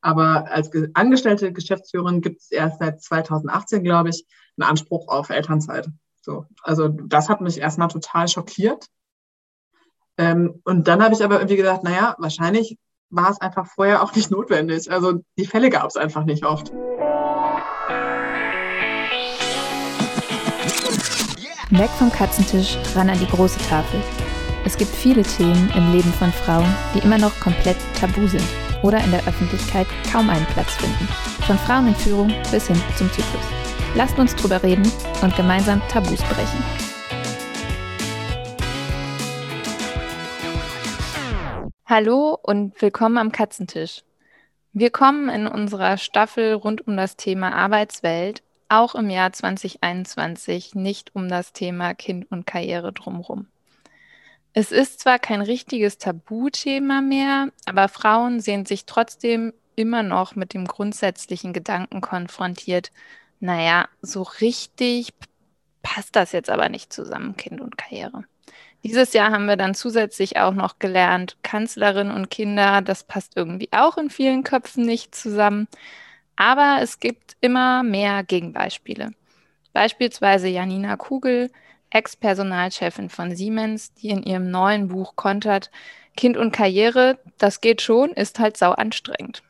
Aber als angestellte Geschäftsführerin gibt es erst seit 2018, glaube ich, einen Anspruch auf Elternzeit. So, also das hat mich erstmal total schockiert. Ähm, und dann habe ich aber irgendwie gedacht, naja, wahrscheinlich war es einfach vorher auch nicht notwendig. Also die Fälle gab es einfach nicht oft. Weg vom Katzentisch, ran an die große Tafel. Es gibt viele Themen im Leben von Frauen, die immer noch komplett tabu sind oder in der Öffentlichkeit kaum einen Platz finden. Von Frauen in Führung bis hin zum Zyklus. Lasst uns drüber reden und gemeinsam Tabus brechen. Hallo und willkommen am Katzentisch. Wir kommen in unserer Staffel rund um das Thema Arbeitswelt auch im Jahr 2021 nicht um das Thema Kind und Karriere drumherum. Es ist zwar kein richtiges Tabuthema mehr, aber Frauen sehen sich trotzdem immer noch mit dem grundsätzlichen Gedanken konfrontiert, naja, so richtig passt das jetzt aber nicht zusammen, Kind und Karriere. Dieses Jahr haben wir dann zusätzlich auch noch gelernt, Kanzlerin und Kinder, das passt irgendwie auch in vielen Köpfen nicht zusammen. Aber es gibt immer mehr Gegenbeispiele. Beispielsweise Janina Kugel, Ex-Personalchefin von Siemens, die in ihrem neuen Buch kontert, Kind und Karriere, das geht schon, ist halt sau anstrengend.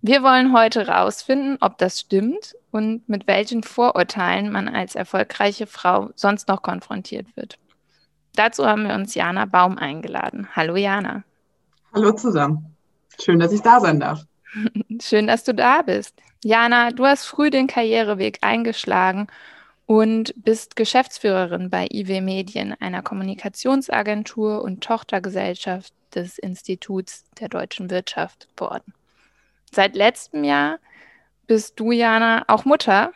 Wir wollen heute rausfinden, ob das stimmt und mit welchen Vorurteilen man als erfolgreiche Frau sonst noch konfrontiert wird. Dazu haben wir uns Jana Baum eingeladen. Hallo Jana. Hallo zusammen. Schön, dass ich da sein darf. Schön, dass du da bist. Jana, du hast früh den Karriereweg eingeschlagen und bist Geschäftsführerin bei IW Medien, einer Kommunikationsagentur und Tochtergesellschaft des Instituts der deutschen Wirtschaft geworden. Seit letztem Jahr bist du, Jana, auch Mutter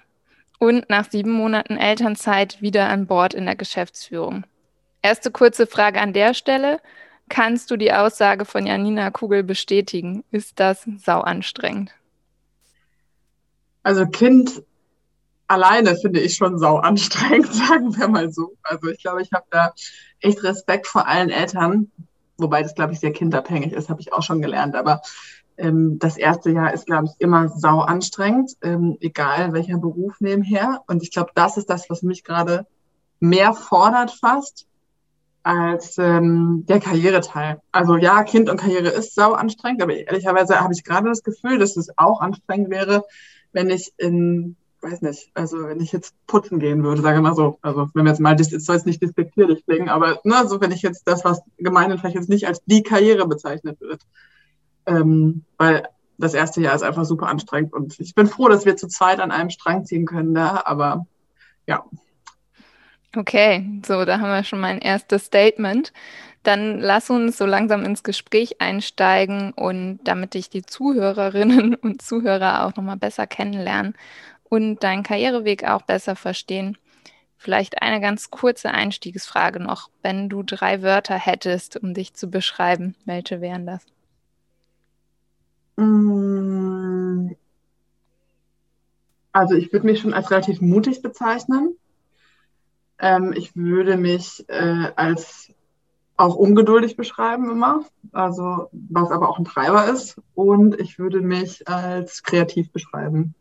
und nach sieben Monaten Elternzeit wieder an Bord in der Geschäftsführung. Erste kurze Frage an der Stelle. Kannst du die Aussage von Janina Kugel bestätigen? Ist das sau anstrengend? Also Kind alleine finde ich schon sau anstrengend, sagen wir mal so. Also ich glaube, ich habe da echt Respekt vor allen Eltern, wobei das, glaube ich, sehr kindabhängig ist, habe ich auch schon gelernt. Aber ähm, das erste Jahr ist, glaube ich, immer sau anstrengend, ähm, egal welcher Beruf nebenher. Und ich glaube, das ist das, was mich gerade mehr fordert fast, als ähm, der Karriereteil. Also ja, Kind und Karriere ist sau anstrengend, aber ehrlicherweise habe ich gerade das Gefühl, dass es auch anstrengend wäre, wenn ich in, weiß nicht, also wenn ich jetzt putzen gehen würde, sage mal so. Also wenn wir jetzt mal, das soll jetzt nicht despektierlich klingen, aber ne, so wenn ich jetzt das, was gemeinhin vielleicht jetzt nicht als die Karriere bezeichnet wird. Ähm, weil das erste Jahr ist einfach super anstrengend und ich bin froh, dass wir zu zweit an einem Strang ziehen können da, aber ja, Okay, so, da haben wir schon mal ein erstes Statement. Dann lass uns so langsam ins Gespräch einsteigen und damit dich die Zuhörerinnen und Zuhörer auch nochmal besser kennenlernen und deinen Karriereweg auch besser verstehen. Vielleicht eine ganz kurze Einstiegsfrage noch. Wenn du drei Wörter hättest, um dich zu beschreiben, welche wären das? Mm. Also ich würde mich schon als relativ mutig bezeichnen. Ähm, ich würde mich äh, als auch ungeduldig beschreiben immer, also was aber auch ein Treiber ist. Und ich würde mich als kreativ beschreiben.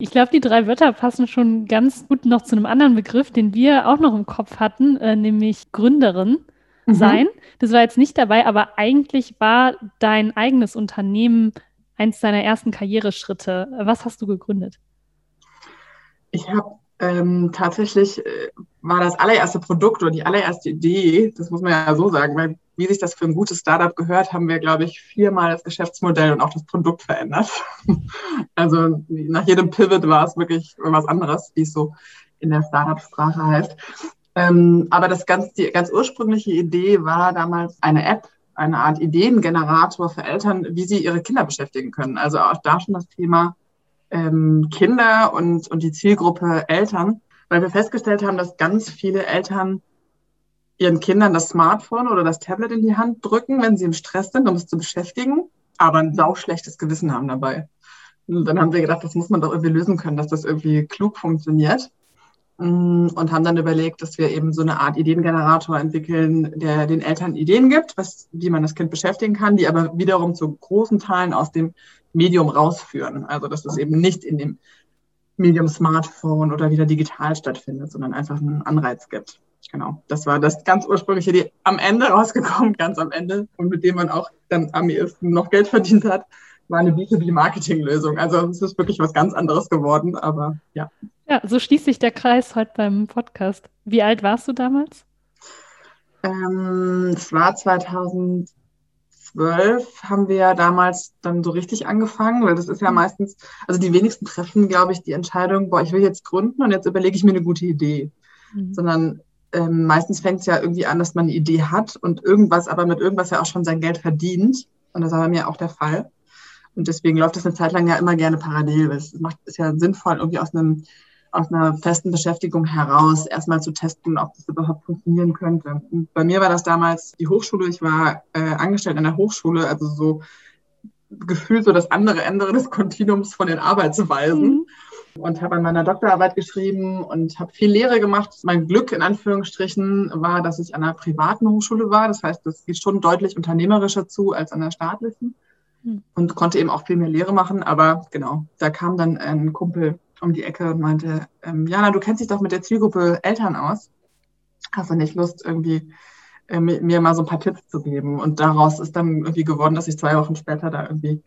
Ich glaube, die drei Wörter passen schon ganz gut noch zu einem anderen Begriff, den wir auch noch im Kopf hatten, äh, nämlich Gründerin mhm. sein. Das war jetzt nicht dabei, aber eigentlich war dein eigenes Unternehmen eins deiner ersten Karriereschritte. Was hast du gegründet? Ich habe ähm, tatsächlich äh, war das allererste Produkt oder die allererste Idee, das muss man ja so sagen, weil wie sich das für ein gutes Startup gehört, haben wir, glaube ich, viermal das Geschäftsmodell und auch das Produkt verändert. also nach jedem Pivot war es wirklich was anderes, wie es so in der Startup-Sprache heißt. Ähm, aber das ganz, die ganz ursprüngliche Idee war damals eine App, eine Art Ideengenerator für Eltern, wie sie ihre Kinder beschäftigen können. Also auch da schon das Thema ähm, Kinder und, und die Zielgruppe Eltern, weil wir festgestellt haben, dass ganz viele Eltern ihren Kindern das Smartphone oder das Tablet in die Hand drücken, wenn sie im Stress sind, um es zu beschäftigen, aber ein sauschlechtes Gewissen haben dabei. Und dann haben wir gedacht, das muss man doch irgendwie lösen können, dass das irgendwie klug funktioniert. mm, und haben dann überlegt, dass wir eben so eine Art Ideengenerator entwickeln, der den Eltern Ideen gibt, was, wie man das Kind beschäftigen kann, die aber wiederum zu großen Teilen aus dem Medium rausführen. Also dass es eben nicht in dem Medium Smartphone oder wieder digital stattfindet, sondern einfach einen Anreiz gibt. Genau, das war das ganz ursprüngliche, die am Ende rausgekommen, ganz am Ende und mit dem man auch dann am ehesten noch Geld verdient hat, war eine B2B-Marketing-Lösung. Also es ist wirklich was ganz anderes geworden, aber ja. Ja, so schließt sich der Kreis heute beim Podcast. Wie alt warst du damals? Ähm, es war 2012, haben wir ja damals dann so richtig angefangen, weil das ist ja mhm. meistens, also die wenigsten treffen, glaube ich, die Entscheidung, boah, ich will jetzt gründen und jetzt überlege ich mir eine gute Idee. Mhm. Sondern ähm, meistens fängt es ja irgendwie an, dass man eine Idee hat und irgendwas, aber mit irgendwas ja auch schon sein Geld verdient. Und das war bei mir auch der Fall. Und deswegen läuft das eine Zeit lang ja immer gerne parallel. Es macht, ist ja sinnvoll, irgendwie aus einem aus einer festen Beschäftigung heraus erstmal zu testen, ob das überhaupt funktionieren könnte. Und bei mir war das damals die Hochschule. Ich war äh, angestellt an der Hochschule, also so gefühlt so das andere Ende des Kontinuums von den Arbeitsweisen. Mhm und habe an meiner Doktorarbeit geschrieben und habe viel Lehre gemacht. Mein Glück in Anführungsstrichen war, dass ich an einer privaten Hochschule war. Das heißt, das geht schon deutlich unternehmerischer zu als an der staatlichen hm. und konnte eben auch viel mehr Lehre machen. Aber genau, da kam dann ein Kumpel um die Ecke und meinte, ähm, Jana, du kennst dich doch mit der Zielgruppe Eltern aus. Hast du nicht Lust, irgendwie äh, mir mal so ein paar Tipps zu geben? Und daraus ist dann irgendwie geworden, dass ich zwei Wochen später da irgendwie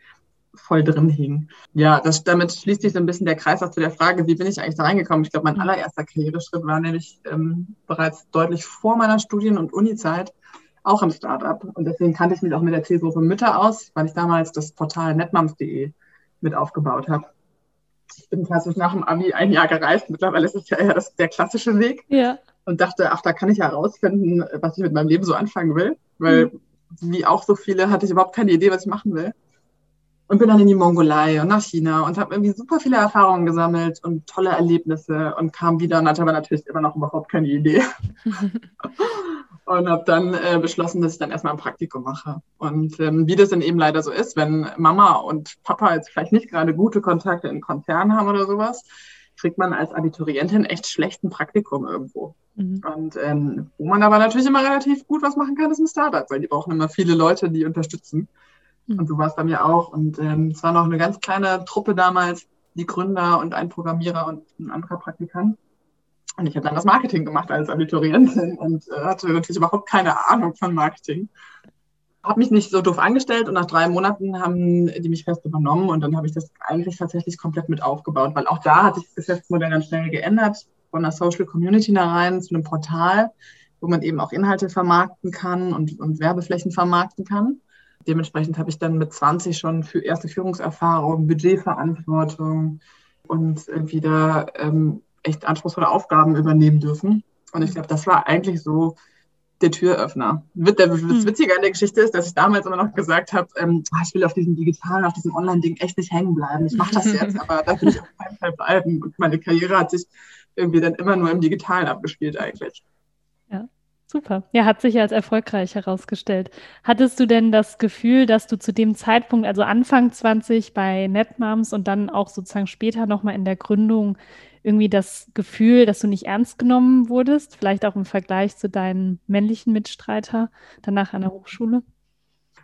voll drin hing. Ja, das, damit schließt sich so ein bisschen der Kreis auch zu der Frage, wie bin ich eigentlich da reingekommen? Ich glaube, mein mhm. allererster Karriereschritt war nämlich ähm, bereits deutlich vor meiner Studien- und Uni-Zeit auch im Startup. Und deswegen kannte ich mich auch mit der Zielgruppe Mütter aus, weil ich damals das Portal netmoms.de mit aufgebaut habe. Ich bin klassisch nach dem Abi ein Jahr gereist. Mittlerweile ist es ja eher das, der klassische Weg. Ja. Und dachte, ach, da kann ich ja herausfinden, was ich mit meinem Leben so anfangen will. Weil, mhm. wie auch so viele, hatte ich überhaupt keine Idee, was ich machen will und bin dann in die Mongolei und nach China und habe irgendwie super viele Erfahrungen gesammelt und tolle Erlebnisse und kam wieder und hatte aber natürlich immer noch überhaupt keine Idee. und habe dann äh, beschlossen, dass ich dann erstmal ein Praktikum mache. Und ähm, wie das dann eben leider so ist, wenn Mama und Papa jetzt vielleicht nicht gerade gute Kontakte in Konzernen haben oder sowas, kriegt man als Abiturientin echt schlechten Praktikum irgendwo. Mhm. Und ähm, wo man aber natürlich immer relativ gut was machen kann, ist ein Startup, weil die brauchen immer viele Leute, die unterstützen. Mhm. Und so war es bei mir auch. Und ähm, es war noch eine ganz kleine Truppe damals, die Gründer und ein Programmierer und ein anderer Praktikant. Und ich habe dann das Marketing gemacht als Abiturientin und äh, hatte natürlich überhaupt keine Ahnung von Marketing. Habe mich nicht so doof angestellt und nach drei Monaten haben die mich fest übernommen und dann habe ich das eigentlich tatsächlich komplett mit aufgebaut, weil auch da hat sich das Geschäftsmodell dann schnell geändert von einer Social Community da rein zu einem Portal, wo man eben auch Inhalte vermarkten kann und, und Werbeflächen vermarkten kann dementsprechend habe ich dann mit 20 schon für erste Führungserfahrung, Budgetverantwortung und wieder ähm, echt anspruchsvolle Aufgaben übernehmen dürfen. Und ich glaube, das war eigentlich so der Türöffner. Das hm. Witzige an der Geschichte ist, dass ich damals immer noch gesagt habe, ähm, ah, ich will auf diesem digitalen, auf diesem Online-Ding echt nicht hängen bleiben. Ich mache das jetzt, aber da will ich auf keinen Fall bleiben. Und meine Karriere hat sich irgendwie dann immer nur im Digitalen abgespielt eigentlich. Super. Ja, hat sich als erfolgreich herausgestellt. Hattest du denn das Gefühl, dass du zu dem Zeitpunkt, also Anfang 20 bei NetMoms und dann auch sozusagen später nochmal in der Gründung, irgendwie das Gefühl, dass du nicht ernst genommen wurdest, vielleicht auch im Vergleich zu deinen männlichen Mitstreiter danach an der Hochschule?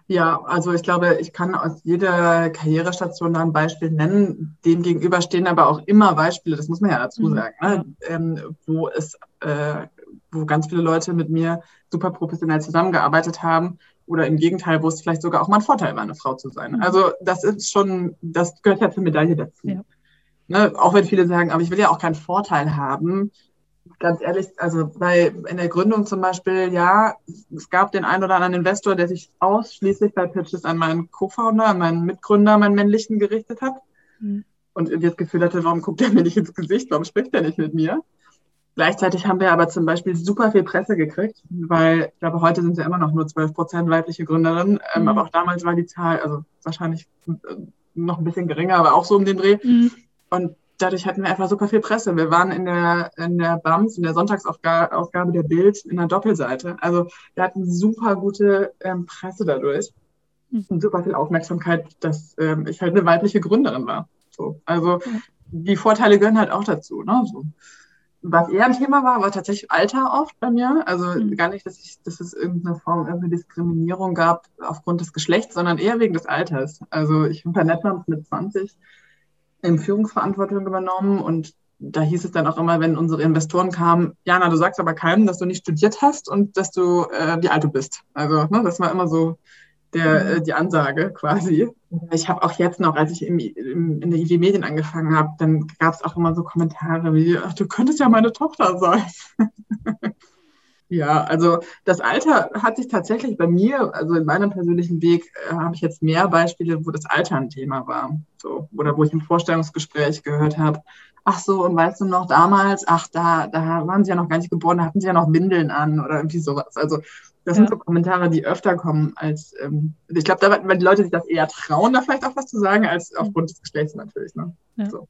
Ja, also ich glaube, ich kann aus jeder Karrierestation da ein Beispiel nennen. Dem gegenüber stehen aber auch immer Beispiele, das muss man ja dazu mhm. sagen, ne? ähm, wo es äh, wo ganz viele Leute mit mir super professionell zusammengearbeitet haben oder im Gegenteil, wo es vielleicht sogar auch mal ein Vorteil war, eine Frau zu sein. Mhm. Also das ist schon, das gehört ja zur Medaille dazu. Ja. Ne, auch wenn viele sagen, aber ich will ja auch keinen Vorteil haben. Ganz ehrlich, also bei in der Gründung zum Beispiel, ja, es gab den einen oder anderen Investor, der sich ausschließlich bei Pitches an meinen Co-Founder, an meinen Mitgründer, meinen männlichen gerichtet hat. Mhm. Und das Gefühl hatte, warum guckt er mir nicht ins Gesicht, warum spricht er nicht mit mir? Gleichzeitig haben wir aber zum Beispiel super viel Presse gekriegt, weil ich glaube, heute sind ja immer noch nur 12 Prozent weibliche Gründerinnen. Ähm, mhm. aber auch damals war die Zahl, also wahrscheinlich äh, noch ein bisschen geringer, aber auch so um den Dreh. Mhm. Und dadurch hatten wir einfach super viel Presse. Wir waren in der, in der BAMS, in der Sonntagsausgabe der Bild, in der Doppelseite. Also wir hatten super gute ähm, Presse dadurch mhm. und super viel Aufmerksamkeit, dass ähm, ich halt eine weibliche Gründerin war. So. Also die Vorteile gehören halt auch dazu. Ne? So. Was eher ein Thema war, war tatsächlich Alter oft bei mir. Also mhm. gar nicht, dass, ich, dass es irgendeine Form irgendeine Diskriminierung gab aufgrund des Geschlechts, sondern eher wegen des Alters. Also ich bin bei Netmans mit 20 in Führungsverantwortung übernommen und da hieß es dann auch immer, wenn unsere Investoren kamen, Jana, du sagst aber keinem, dass du nicht studiert hast und dass du, äh, wie alt du bist. Also ne, das war immer so der, mhm. äh, die Ansage quasi. Ich habe auch jetzt noch, als ich im, im, in der IW Medien angefangen habe, dann gab es auch immer so Kommentare wie, ach, du könntest ja meine Tochter sein. ja, also das Alter hat sich tatsächlich bei mir, also in meinem persönlichen Weg, äh, habe ich jetzt mehr Beispiele, wo das Alter ein Thema war. So, oder wo ich im Vorstellungsgespräch gehört habe, ach so, und weißt du noch damals, ach, da, da waren sie ja noch gar nicht geboren, da hatten sie ja noch Windeln an oder irgendwie sowas. Also das ja. sind so Kommentare, die öfter kommen als, ähm, ich glaube, da weil die Leute sich das eher trauen, da vielleicht auch was zu sagen, als aufgrund des Geschlechts natürlich. Ne? Ja. So.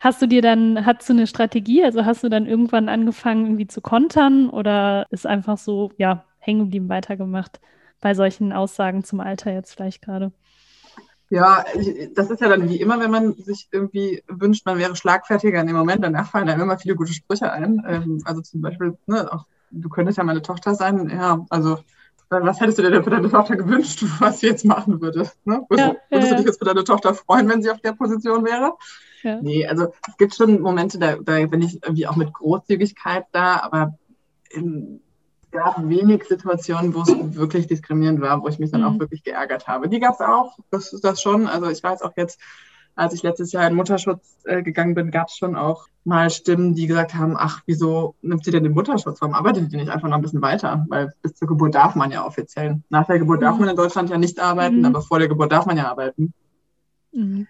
Hast du dir dann, hast du eine Strategie? Also hast du dann irgendwann angefangen, irgendwie zu kontern oder ist einfach so, ja, hängen geblieben, weitergemacht bei solchen Aussagen zum Alter jetzt vielleicht gerade? Ja, das ist ja dann wie immer, wenn man sich irgendwie wünscht, man wäre schlagfertiger in dem Moment, dann fallen einem immer viele gute Sprüche ein. Ähm, also zum Beispiel, ne, auch, du könntest ja meine Tochter sein. Ja, also was hättest du dir denn für deine Tochter gewünscht, was sie jetzt machen würde? Ne? Würdest, ja, würdest ja, du dich jetzt für deine Tochter freuen, wenn sie auf der Position wäre? Ja. Nee, also es gibt schon Momente, da, da bin ich irgendwie auch mit Großzügigkeit da, aber in, gab wenig Situationen, wo es wirklich diskriminierend war, wo ich mich dann mhm. auch wirklich geärgert habe. Die gab es auch, das ist das schon. Also ich weiß auch jetzt, als ich letztes Jahr in Mutterschutz äh, gegangen bin, gab es schon auch mal Stimmen, die gesagt haben, ach, wieso nimmt sie denn den Mutterschutz? Warum arbeitet die nicht einfach noch ein bisschen weiter? Weil bis zur Geburt darf man ja offiziell. Nach der Geburt mhm. darf man in Deutschland ja nicht arbeiten, mhm. aber vor der Geburt darf man ja arbeiten. Mhm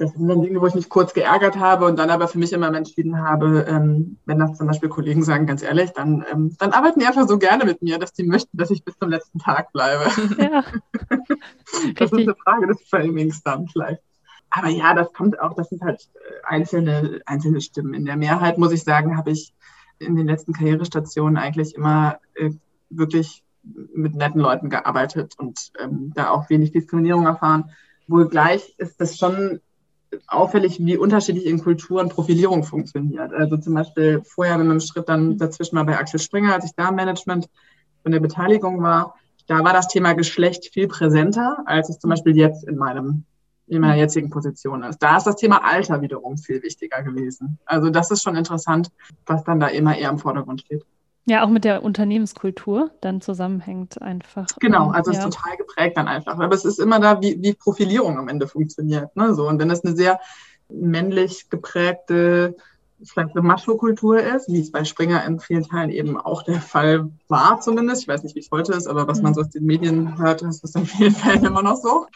das sind dann Dinge, wo ich mich kurz geärgert habe und dann aber für mich immer entschieden habe, ähm, wenn das zum Beispiel Kollegen sagen, ganz ehrlich, dann, ähm, dann arbeiten die einfach so gerne mit mir, dass die möchten, dass ich bis zum letzten Tag bleibe. Ja. das ist eine Frage des Framings dann vielleicht. Aber ja, das kommt auch, das sind halt äh, einzelne, einzelne Stimmen. In der Mehrheit, muss ich sagen, habe ich in den letzten Karrierestationen eigentlich immer äh, wirklich mit netten Leuten gearbeitet und ähm, da auch wenig Diskriminierung erfahren. Wohl gleich ist das schon auffällig, wie unterschiedlich in Kulturen Profilierung funktioniert. Also zum Beispiel vorher mit einem Schritt dann dazwischen mal bei Axel Springer, als ich da im Management von der Beteiligung war, da war das Thema Geschlecht viel präsenter, als es zum Beispiel jetzt in meinem in meiner jetzigen Position ist. Da ist das Thema Alter wiederum viel wichtiger gewesen. Also das ist schon interessant, was dann da immer eher im Vordergrund steht. Ja, auch mit der Unternehmenskultur dann zusammenhängt einfach. Genau, ähm, also ja. es ist total geprägt dann einfach. Aber es ist immer da, wie, wie Profilierung am Ende funktioniert. Ne? So, und wenn es eine sehr männlich geprägte, vielleicht eine Macho-Kultur ist, wie es bei Springer in vielen Teilen eben auch der Fall war zumindest. Ich weiß nicht, wie es heute ist, aber was mhm. man so aus den Medien hört, ist es in vielen Fällen immer noch so.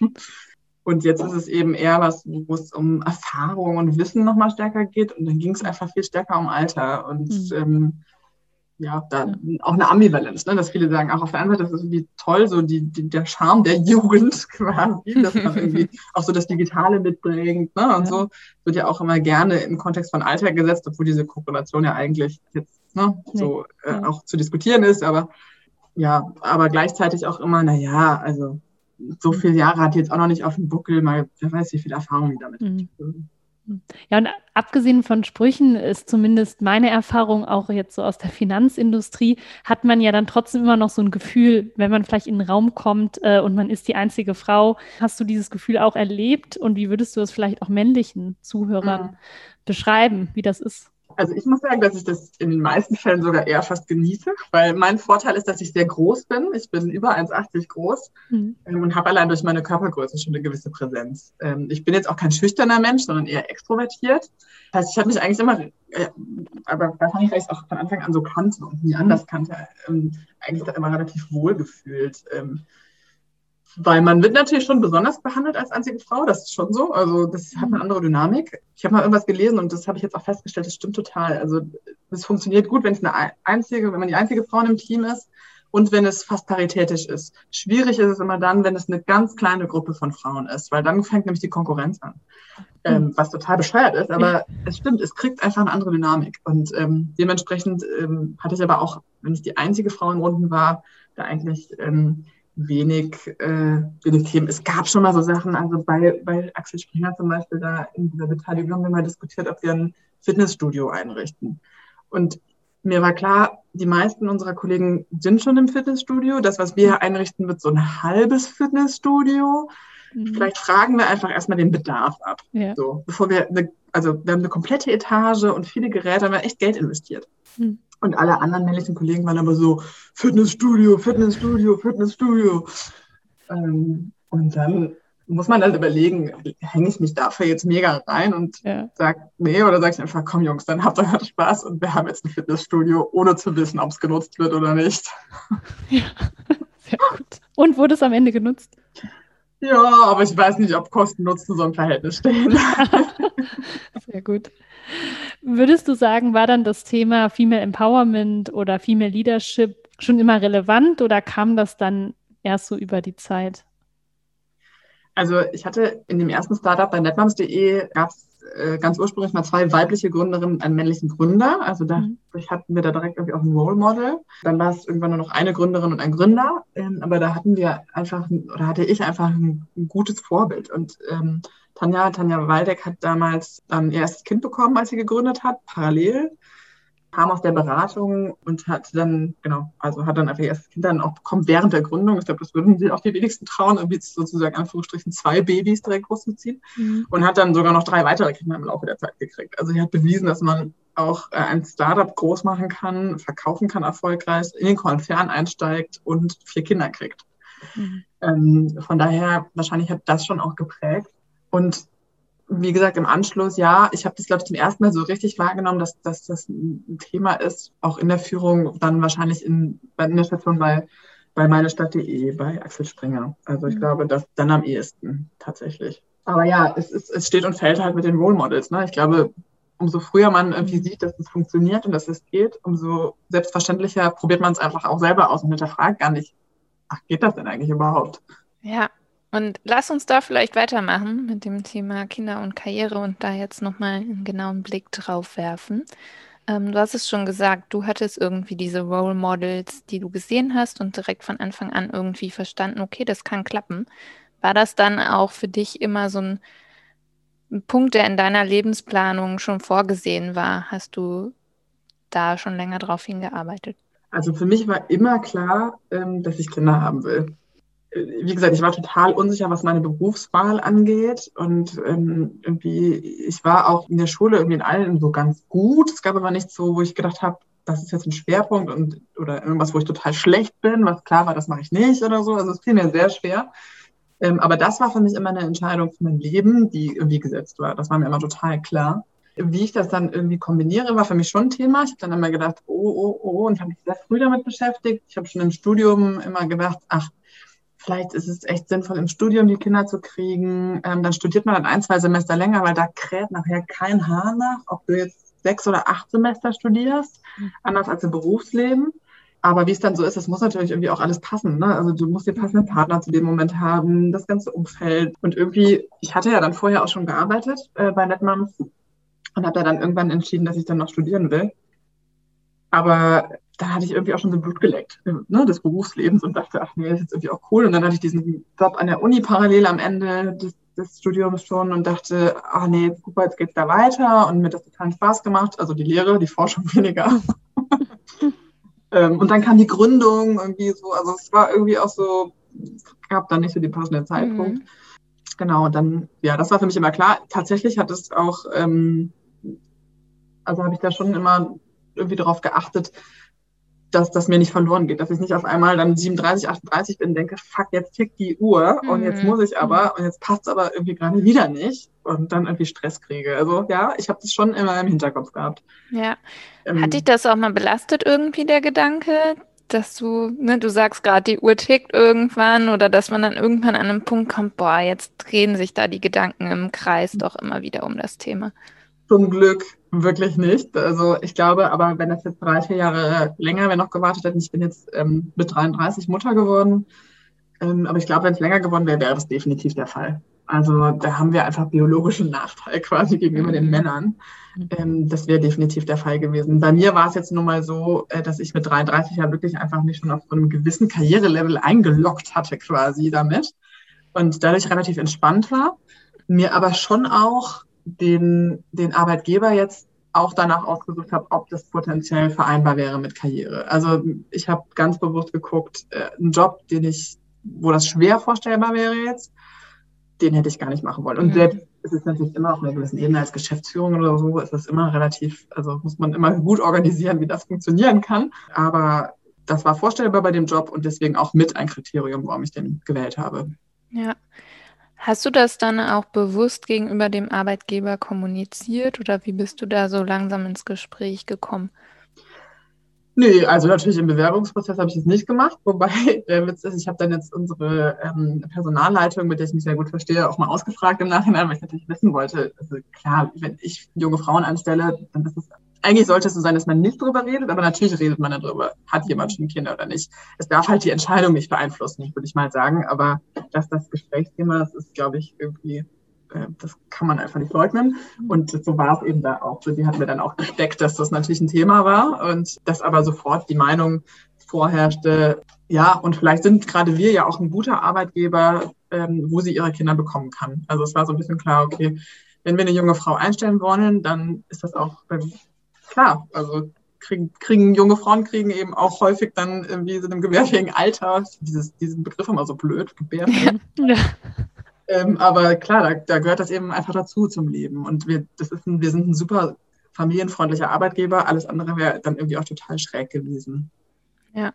Und jetzt ist es eben eher was, wo es um Erfahrung und Wissen nochmal stärker geht. Und dann ging es einfach viel stärker um Alter. Und mhm. ähm, ja, da auch eine Ambivalenz, ne? dass viele sagen, auch auf der einen Seite, das ist irgendwie toll, so die, die, der Charme der Jugend quasi, dass man irgendwie auch so das Digitale mitbringt. Ne? Und ja. so wird ja auch immer gerne im Kontext von Alter gesetzt, obwohl diese Korrelation ja eigentlich jetzt ne, so äh, ja. auch zu diskutieren ist, aber ja, aber gleichzeitig auch immer, na ja, also so viele Jahre hat die jetzt auch noch nicht auf dem Buckel, mal wer weiß, wie viel Erfahrung die damit mhm. hat. Ja, und abgesehen von Sprüchen ist zumindest meine Erfahrung auch jetzt so aus der Finanzindustrie, hat man ja dann trotzdem immer noch so ein Gefühl, wenn man vielleicht in den Raum kommt äh, und man ist die einzige Frau. Hast du dieses Gefühl auch erlebt und wie würdest du es vielleicht auch männlichen Zuhörern mhm. beschreiben, wie das ist? Also ich muss sagen, dass ich das in den meisten Fällen sogar eher fast genieße, weil mein Vorteil ist, dass ich sehr groß bin. Ich bin über 1,80 groß mhm. ähm, und habe allein durch meine Körpergröße schon eine gewisse Präsenz. Ähm, ich bin jetzt auch kein schüchterner Mensch, sondern eher extrovertiert. Das heißt, ich habe mich eigentlich immer, äh, aber wahrscheinlich, weil ich es auch von Anfang an so kannte und nie anders kannte, ähm, eigentlich immer relativ wohl gefühlt. Weil man wird natürlich schon besonders behandelt als einzige Frau, das ist schon so. Also das hat eine andere Dynamik. Ich habe mal irgendwas gelesen und das habe ich jetzt auch festgestellt, das stimmt total. Also es funktioniert gut, wenn es eine einzige, wenn man die einzige Frau im Team ist und wenn es fast paritätisch ist. Schwierig ist es immer dann, wenn es eine ganz kleine Gruppe von Frauen ist, weil dann fängt nämlich die Konkurrenz an. Ähm, was total bescheuert ist, aber es stimmt, es kriegt einfach eine andere Dynamik. Und ähm, dementsprechend ähm, hatte ich aber auch, wenn ich die einzige Frau in Runden war, da eigentlich ähm, wenig, äh, wenig Themen. Es gab schon mal so Sachen, also bei, bei Axel Springer zum Beispiel, da in dieser Beteiligung haben wir mal diskutiert, ob wir ein Fitnessstudio einrichten. Und mir war klar, die meisten unserer Kollegen sind schon im Fitnessstudio. Das, was wir hier einrichten, wird so ein halbes Fitnessstudio. Mhm. Vielleicht fragen wir einfach erstmal den Bedarf ab. Ja. So, bevor wir eine, also wir haben eine komplette Etage und viele Geräte, haben wir echt Geld investiert. Mhm. Und alle anderen männlichen Kollegen waren aber so, Fitnessstudio, Fitnessstudio, Fitnessstudio. Ähm, und dann muss man halt überlegen, hänge ich mich dafür jetzt mega rein und ja. sag nee oder sage ich einfach, komm Jungs, dann habt ihr halt Spaß und wir haben jetzt ein Fitnessstudio, ohne zu wissen, ob es genutzt wird oder nicht. Ja, sehr gut. Und wurde es am Ende genutzt? Ja, aber ich weiß nicht, ob Kosten Nutzen so im Verhältnis stehen. sehr gut. Würdest du sagen, war dann das Thema Female Empowerment oder Female Leadership schon immer relevant oder kam das dann erst so über die Zeit? Also ich hatte in dem ersten Startup bei netmoms.de gab es äh, ganz ursprünglich mal zwei weibliche Gründerinnen und einen männlichen Gründer. Also dadurch mhm. hatten wir da direkt irgendwie auch ein Role Model. Dann war es irgendwann nur noch eine Gründerin und ein Gründer. Ähm, aber da hatten wir einfach, oder hatte ich einfach ein, ein gutes Vorbild. Und ähm, Tanja, Tanja Waldeck hat damals ähm, ihr erstes Kind bekommen, als sie gegründet hat, parallel kam aus der Beratung und hat dann, genau, also hat dann einfach erst Kind dann auch bekommen während der Gründung. Ich glaube, das würden sie auch die wenigsten trauen, irgendwie sozusagen Anführungsstrichen zwei Babys direkt großzuziehen. Mhm. Und hat dann sogar noch drei weitere Kinder im Laufe der Zeit gekriegt. Also sie hat bewiesen, dass man auch äh, ein Startup groß machen kann, verkaufen kann erfolgreich, in den Konzern einsteigt und vier Kinder kriegt. Mhm. Ähm, von daher, wahrscheinlich hat das schon auch geprägt. Und wie gesagt, im Anschluss, ja, ich habe das, glaube ich, zum ersten Mal so richtig wahrgenommen, dass, dass das ein Thema ist, auch in der Führung, dann wahrscheinlich in, in der Station bei, bei meinestadt.de, bei Axel Springer. Also ich mhm. glaube, das dann am ehesten tatsächlich. Aber ja, es, ist, es steht und fällt halt mit den Role Models. Ne? Ich glaube, umso früher man irgendwie sieht, dass es funktioniert und dass es geht, umso selbstverständlicher probiert man es einfach auch selber aus und hinterfragt gar nicht, ach, geht das denn eigentlich überhaupt? Ja, und lass uns da vielleicht weitermachen mit dem Thema Kinder und Karriere und da jetzt nochmal einen genauen Blick drauf werfen. Ähm, du hast es schon gesagt, du hattest irgendwie diese Role Models, die du gesehen hast und direkt von Anfang an irgendwie verstanden, okay, das kann klappen. War das dann auch für dich immer so ein, Punkt, der in deiner Lebensplanung schon vorgesehen war? Hast du da schon länger drauf hingearbeitet? Also für mich war immer klar, ähm, dass ich Kinder haben will wie gesagt, ich war total unsicher, was meine Berufswahl angeht. Und ähm, irgendwie, ich war auch in der Schule irgendwie in allen so ganz gut. Es gab aber nichts so, wo ich gedacht habe, das ist jetzt ein Schwerpunkt und oder irgendwas, wo ich total schlecht bin, was klar war, das mache ich nicht oder so. Also es fiel mir sehr schwer. Ähm, aber das war für mich immer eine Entscheidung für mein Leben, die irgendwie gesetzt war. Das war mir immer total klar. Wie ich das dann irgendwie kombiniere, war für mich schon ein Thema. Ich habe dann immer gedacht, oh, oh, oh, und habe mich sehr früh damit beschäftigt. Ich habe schon im Studium immer gedacht, ach, vielleicht ist es echt sinnvoll, im Studium die Kinder zu kriegen. Ähm, dann studiert man dann ein, zwei Semester länger, weil da kräht nachher kein Haar nach, ob du jetzt sechs oder acht Semester studierst, mhm. anders als im Berufsleben. Aber wie es dann so ist, das muss natürlich irgendwie auch alles passen. Ne? Also du musst den passenden Partner zu dem Moment haben, das ganze Umfeld. Und irgendwie, ich hatte ja dann vorher auch schon gearbeitet äh, bei Netmoms und habe da dann irgendwann entschieden, dass ich dann noch studieren will. Aber da hatte ich irgendwie auch schon so Blut geleckt ne, des Berufslebens und dachte, ach nee, das ist jetzt irgendwie auch cool. Und dann hatte ich diesen Job an der Uni parallel am Ende des, des Studiums schon und dachte, ach nee, super, jetzt geht's da weiter und mir hat das total Spaß gemacht. Also die Lehre, die Forschung weniger. ähm, und dann kam die Gründung irgendwie so, also es war irgendwie auch so, es gab dann nicht so den passenden Zeitpunkt. Mhm. Genau, und dann, ja, das war für mich immer klar. Tatsächlich hat es auch, ähm, also habe ich da schon immer irgendwie darauf geachtet, dass das mir nicht verloren geht, dass ich nicht auf einmal dann 37, 38 bin und denke, fuck, jetzt tickt die Uhr mhm. und jetzt mhm. muss ich aber mhm. und jetzt passt es aber irgendwie gerade wieder nicht und dann irgendwie Stress kriege. Also ja, ich habe das schon immer im Hinterkopf gehabt. Ja. Ähm, Hat dich das auch mal belastet irgendwie, der Gedanke, dass du, ne, du sagst gerade, die Uhr tickt irgendwann oder dass man dann irgendwann an einen Punkt kommt, boah, jetzt drehen sich da die Gedanken im Kreis doch immer wieder um das Thema. Zum Glück wirklich nicht. Also ich glaube, aber wenn das jetzt drei, vier Jahre länger wir noch gewartet hätten, ich bin jetzt ähm, mit 33 Mutter geworden, ähm, aber ich glaube, wenn es länger geworden wäre, wäre das definitiv der Fall. Also da haben wir einfach biologischen Nachteil quasi gegenüber den mhm. Männern. Mhm. Ähm, das wäre definitiv der Fall gewesen. Bei mir war es jetzt nun mal so, äh, dass ich mit 33 ja wirklich einfach mich schon auf so einem gewissen Karrierelevel eingeloggt hatte quasi damit und dadurch relativ entspannt war. Mir aber schon auch den, den Arbeitgeber jetzt auch danach ausgesucht habe, ob das potenziell vereinbar wäre mit Karriere. Also ich habe ganz bewusst geguckt, äh, einen Job, den ich, wo das schwer vorstellbar wäre jetzt, den hätte ich gar nicht machen wollen. Und mhm. selbst ist es natürlich immer auf einer gewissen Ebene als Geschäftsführung oder so, ist das immer relativ, also muss man immer gut organisieren, wie das funktionieren kann. Aber das war vorstellbar bei dem Job und deswegen auch mit ein Kriterium, warum ich den gewählt habe. Ja. Hast du das dann auch bewusst gegenüber dem Arbeitgeber kommuniziert oder wie bist du da so langsam ins Gespräch gekommen? Nee, also natürlich im Bewerbungsprozess habe ich es nicht gemacht, wobei der Witz ist, ich habe dann jetzt unsere ähm, Personalleitung, mit der ich mich sehr gut verstehe, auch mal ausgefragt im Nachhinein, weil ich natürlich wissen wollte, also klar, wenn ich junge Frauen anstelle, dann ist es eigentlich sollte es so sein, dass man nicht drüber redet, aber natürlich redet man darüber, hat jemand schon Kinder oder nicht. Es darf halt die Entscheidung nicht beeinflussen, würde ich mal sagen, aber dass das Gesprächsthema ist, ist, glaube ich, irgendwie äh, das kann man einfach nicht leugnen. Und so war es eben da auch. Sie hat mir dann auch gesteckt, dass das natürlich ein Thema war und dass aber sofort die Meinung vorherrschte, ja, und vielleicht sind gerade wir ja auch ein guter Arbeitgeber, ähm, wo sie ihre Kinder bekommen kann. Also es war so ein bisschen klar, okay, wenn wir eine junge Frau einstellen wollen, dann ist das auch klar. Also kriegen, kriegen junge Frauen kriegen eben auch häufig dann irgendwie so einem gebärfähigen Alter, dieses, diesen Begriff immer so blöd, gebärfähig. Ja. Ähm, aber klar, da, da, gehört das eben einfach dazu zum Leben. Und wir, das ist ein, wir sind ein super familienfreundlicher Arbeitgeber. Alles andere wäre dann irgendwie auch total schräg gewesen. Ja.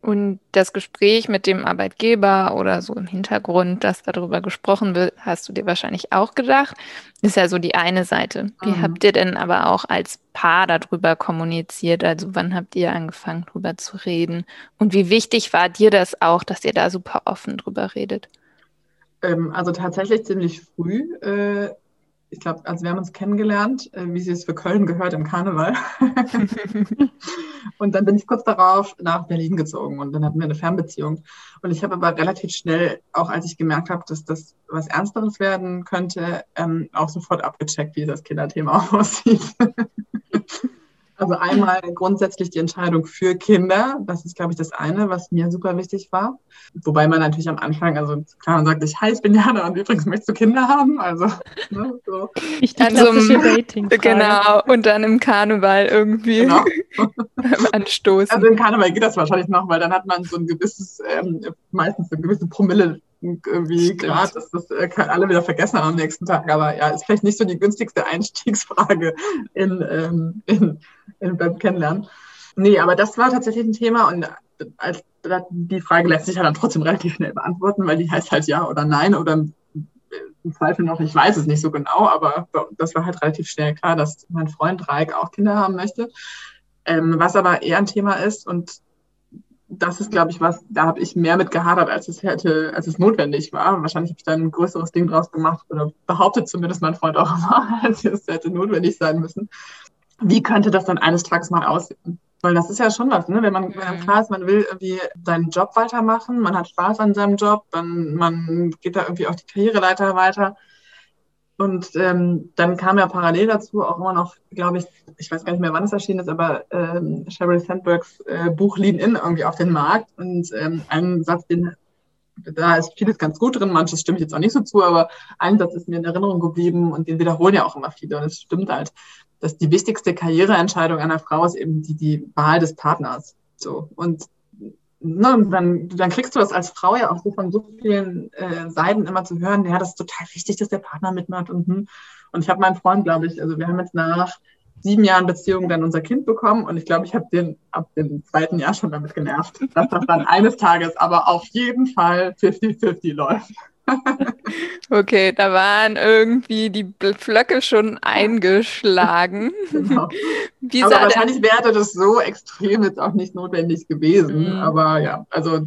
Und das Gespräch mit dem Arbeitgeber oder so im Hintergrund, dass darüber gesprochen wird, hast du dir wahrscheinlich auch gedacht. Ist ja so die eine Seite. Wie mhm. habt ihr denn aber auch als Paar darüber kommuniziert? Also wann habt ihr angefangen, darüber zu reden? Und wie wichtig war dir das auch, dass ihr da super offen drüber redet? Ähm, also tatsächlich ziemlich früh. Äh, ich glaube, also wir haben uns kennengelernt, äh, wie sie es für Köln gehört im Karneval. und dann bin ich kurz darauf nach Berlin gezogen und dann hatten wir eine Fernbeziehung. Und ich habe aber relativ schnell, auch als ich gemerkt habe, dass das was Ernsteres werden könnte, ähm, auch sofort abgecheckt, wie das Kinderthema aussieht. Also einmal grundsätzlich die Entscheidung für Kinder. Das ist, glaube ich, das eine, was mir super wichtig war. Wobei man natürlich am Anfang, also klar, man sagt sich, hi, ich bin Jana und übrigens möchtest du Kinder haben? Also, ne, so. Ich die klassische so dating Genau, und dann im Karneval irgendwie genau. anstoßen. Also im Karneval geht das wahrscheinlich noch, weil dann hat man so ein gewisses, ähm, meistens so ein gewisses Promille irgendwie gerade, dass das äh, alle wieder vergessen haben am nächsten Tag. Aber ja, ist vielleicht nicht so die günstigste Einstiegsfrage in, ähm, in, in, beim Kennenlernen. Nee, aber das war tatsächlich ein Thema und als, die Frage lässt sich ja dann trotzdem relativ schnell beantworten, weil die heißt halt ja oder nein oder im Zweifel noch, ich weiß es nicht so genau, aber das war halt relativ schnell klar, dass mein Freund Reik auch Kinder haben möchte. Ähm, was aber eher ein Thema ist und das ist, glaube ich, was, da habe ich mehr mit gehadert, als es hätte, als es notwendig war. Wahrscheinlich habe ich da ein größeres Ding draus gemacht oder behauptet zumindest mein Freund auch immer, als es hätte notwendig sein müssen. Wie könnte das dann eines Tages mal aussehen? Weil das ist ja schon was, ne? wenn man wenn einem klar ist, man will irgendwie seinen Job weitermachen, man hat Spaß an seinem Job, dann man geht da irgendwie auch die Karriereleiter weiter und ähm, dann kam ja parallel dazu auch immer noch, glaube ich, ich weiß gar nicht mehr, wann es erschienen ist, aber ähm, Sheryl Sandbergs äh, Buch Lean In irgendwie auf den Markt. Und ähm, ein Satz, den da ist vieles ganz gut drin, manches stimme ich jetzt auch nicht so zu, aber ein Satz ist mir in Erinnerung geblieben und den wiederholen ja auch immer viele. Und es stimmt halt, dass die wichtigste Karriereentscheidung einer Frau ist eben die, die Wahl des Partners. So. Und ne, dann, dann kriegst du das als Frau ja auch so von so vielen äh, Seiten immer zu hören, ja, das ist total wichtig, dass der Partner mitmacht und hm. Und ich habe meinen Freund, glaube ich, also wir haben jetzt nach sieben Jahren Beziehung dann unser Kind bekommen und ich glaube, ich habe den ab dem zweiten Jahr schon damit genervt, dass das dann eines Tages aber auf jeden Fall 50-50 läuft. Okay, da waren irgendwie die Flöcke schon eingeschlagen. Genau. aber wahrscheinlich wäre das so extrem jetzt auch nicht notwendig gewesen. Mhm. Aber ja, also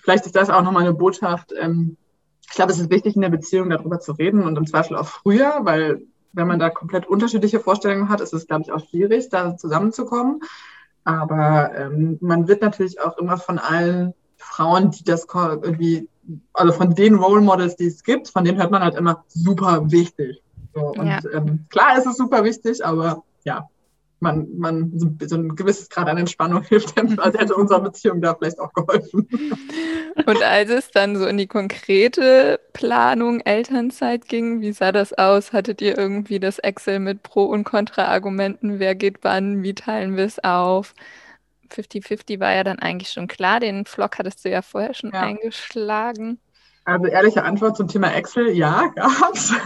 vielleicht ist das auch nochmal eine Botschaft. Ähm, ich glaube, es ist wichtig, in der Beziehung darüber zu reden und im Zweifel auch früher, weil wenn man da komplett unterschiedliche Vorstellungen hat, ist es, glaube ich, auch schwierig, da zusammenzukommen. Aber ähm, man wird natürlich auch immer von allen Frauen, die das irgendwie also von den Role Models, die es gibt, von denen hört man halt immer super wichtig. So, und ja. ähm, klar ist es super wichtig, aber ja, man, man so, so ein gewisses Grad an Entspannung hilft also hätte unserer Beziehung da vielleicht auch geholfen. Und als es dann so in die konkrete Planung Elternzeit ging, wie sah das aus? Hattet ihr irgendwie das Excel mit Pro- und Kontra-Argumenten? Wer geht wann? Wie teilen wir es auf? 50-50 war ja dann eigentlich schon klar. Den Vlog hattest du ja vorher schon ja. eingeschlagen. Also ehrliche Antwort zum Thema Excel, ja, gab's.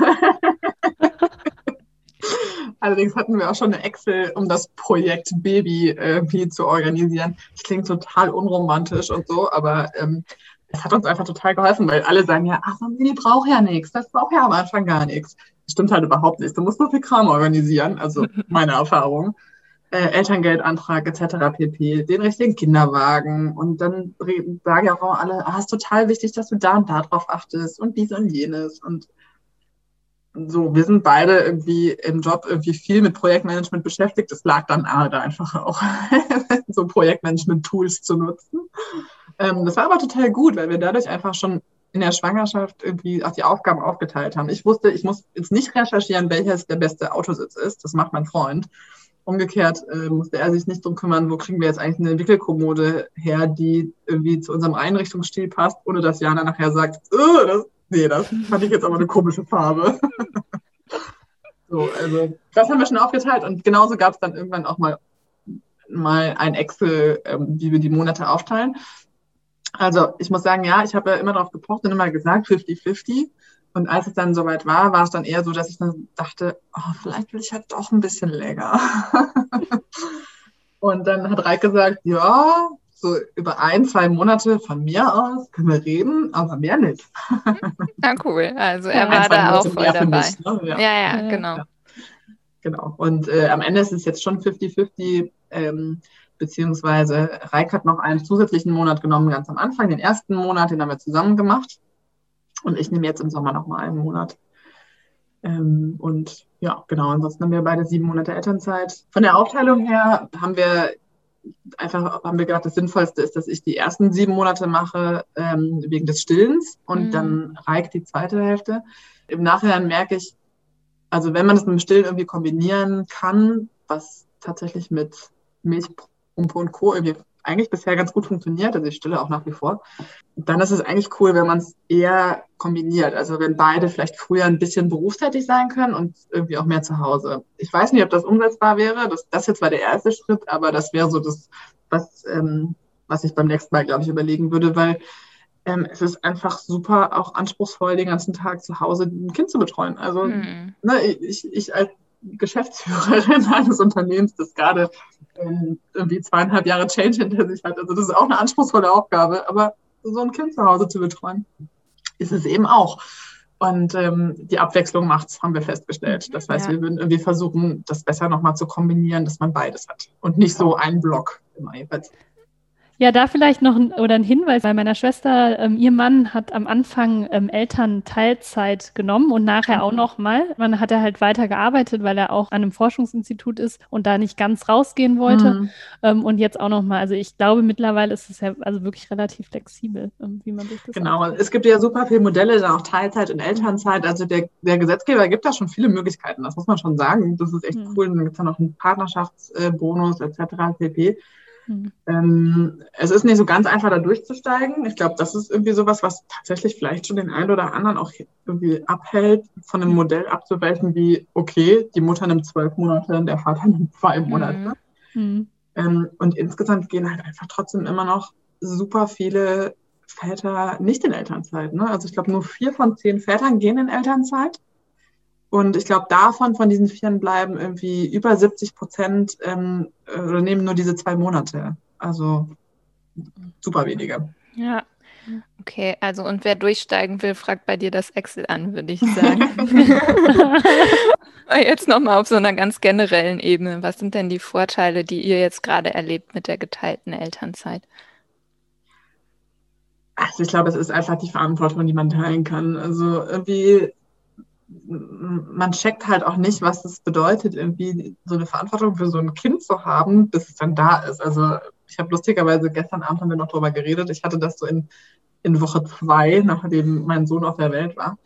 Allerdings hatten wir auch schon eine Excel, um das Projekt Baby irgendwie zu organisieren. Das klingt total unromantisch und so, aber ähm, es hat uns einfach total geholfen, weil alle sagen ja, ach, die braucht ja nichts, das braucht ja am Anfang gar nichts. Das stimmt halt überhaupt nicht. Du musst so viel Kram organisieren, also meine Erfahrung. Äh, Elterngeldantrag etc. pp, den richtigen Kinderwagen und dann sagen ja auch alle, ah, ist total wichtig, dass du da und da drauf achtest und dies und jenes und so, wir sind beide irgendwie im Job irgendwie viel mit Projektmanagement beschäftigt. Es lag dann nahe, da einfach auch so Projektmanagement-Tools zu nutzen. Ähm, das war aber total gut, weil wir dadurch einfach schon in der Schwangerschaft irgendwie auch die Aufgaben aufgeteilt haben. Ich wusste, ich muss jetzt nicht recherchieren, welches der beste Autositz ist. Das macht mein Freund. Umgekehrt äh, musste er sich nicht drum kümmern, wo kriegen wir jetzt eigentlich eine Wickelkommode her, die irgendwie zu unserem Einrichtungsstil passt, ohne dass Jana nachher sagt, oh, das nee, das fand ich jetzt aber eine komische Farbe. so, also das haben wir schon aufgeteilt und genauso gab es dann irgendwann auch mal, mal ein Excel, ähm, wie wir die Monate aufteilen. Also ich muss sagen, ja, ich habe ja immer darauf gepocht und immer gesagt, 50-50. Und als es dann soweit war, war es dann eher so, dass ich dann dachte, oh, vielleicht will ich halt doch ein bisschen länger. und dann hat Reik gesagt, ja, so über ein, zwei Monate von mir aus können wir reden, aber mehr nicht. Ja, cool. Also er ja, war da auch voll dabei. Mich, ne? ja. ja. ja, genau. Ja. Genau. Und äh, am Ende ist es jetzt schon 50-50, ähm, beziehungsweise Reik hat noch einen zusätzlichen Monat genommen, ganz am Anfang, den ersten Monat, den haben wir zusammen gemacht. Und ich nehme jetzt im Sommer noch mal einen Monat. Ähm, und ja, genau, ansonsten haben wir beide sieben Monate Elternzeit. Von der Aufteilung her haben wir einfach haben wir gedacht, das Sinnvollste ist, dass ich die ersten sieben Monate mache ähm, wegen des Stillens und mhm. dann Reik die zweite Hälfte. Im Nachhinein merke ich, also wenn man das mit dem Stillen irgendwie kombinieren kann, was tatsächlich mit Milchpumpe und Co. irgendwie eigentlich bisher ganz gut funktioniert, also ich stille auch nach wie vor, dann ist es eigentlich cool, wenn man es eher kombiniert. Also wenn beide vielleicht früher ein bisschen berufstätig sein können und irgendwie auch mehr zu Hause. Ich weiß nicht, ob das umsetzbar wäre. Das, das jetzt war der erste Schritt, aber das wäre so das, was, ähm, was ich beim nächsten Mal, glaube ich, überlegen würde, weil ähm, es ist einfach super auch anspruchsvoll, den ganzen Tag zu Hause ein Kind zu betreuen. Also mhm. ne, ich, ich als Geschäftsführerin eines Unternehmens, das gerade ähm, irgendwie zweieinhalb Jahre Change hinter sich hat. Also das ist auch eine anspruchsvolle Aufgabe, aber so ein Kind zu Hause zu betreuen, ist es eben auch. Und ähm, die Abwechslung macht's, haben wir festgestellt. Das heißt, ja. wir würden irgendwie versuchen, das besser nochmal zu kombinieren, dass man beides hat und nicht so einen Block immer jeweils. Ja, da vielleicht noch ein, oder ein Hinweis, weil meiner Schwester, ähm, ihr Mann hat am Anfang ähm, Elternteilzeit genommen und nachher mhm. auch nochmal. Man hat er halt weiter gearbeitet, weil er auch an einem Forschungsinstitut ist und da nicht ganz rausgehen wollte. Mhm. Ähm, und jetzt auch nochmal. Also ich glaube, mittlerweile ist es ja also wirklich relativ flexibel, ähm, wie man sich das Genau, anschaut. es gibt ja super viele Modelle, dann auch Teilzeit und Elternzeit. Also der, der Gesetzgeber gibt da schon viele Möglichkeiten, das muss man schon sagen. Das ist echt mhm. cool. Dann gibt es ja noch einen Partnerschaftsbonus etc. pp. Mhm. Ähm, es ist nicht so ganz einfach, da durchzusteigen. Ich glaube, das ist irgendwie sowas, was tatsächlich vielleicht schon den einen oder anderen auch irgendwie abhält, von einem Modell abzuweichen, wie, okay, die Mutter nimmt zwölf Monate, der Vater nimmt zwei Monate. Mhm. Ähm, und insgesamt gehen halt einfach trotzdem immer noch super viele Väter nicht in Elternzeit. Ne? Also ich glaube, nur vier von zehn Vätern gehen in Elternzeit. Und ich glaube, davon, von diesen Vieren bleiben irgendwie über 70 Prozent ähm, oder nehmen nur diese zwei Monate. Also super wenige. Ja. Okay, also und wer durchsteigen will, fragt bei dir das Excel an, würde ich sagen. jetzt nochmal auf so einer ganz generellen Ebene. Was sind denn die Vorteile, die ihr jetzt gerade erlebt mit der geteilten Elternzeit? Also ich glaube, es ist einfach die Verantwortung, die man teilen kann. Also irgendwie man checkt halt auch nicht, was es bedeutet, irgendwie so eine Verantwortung für so ein Kind zu haben, bis es dann da ist. Also ich habe lustigerweise gestern Abend haben wir noch darüber geredet. Ich hatte das so in, in Woche zwei, nachdem mein Sohn auf der Welt war,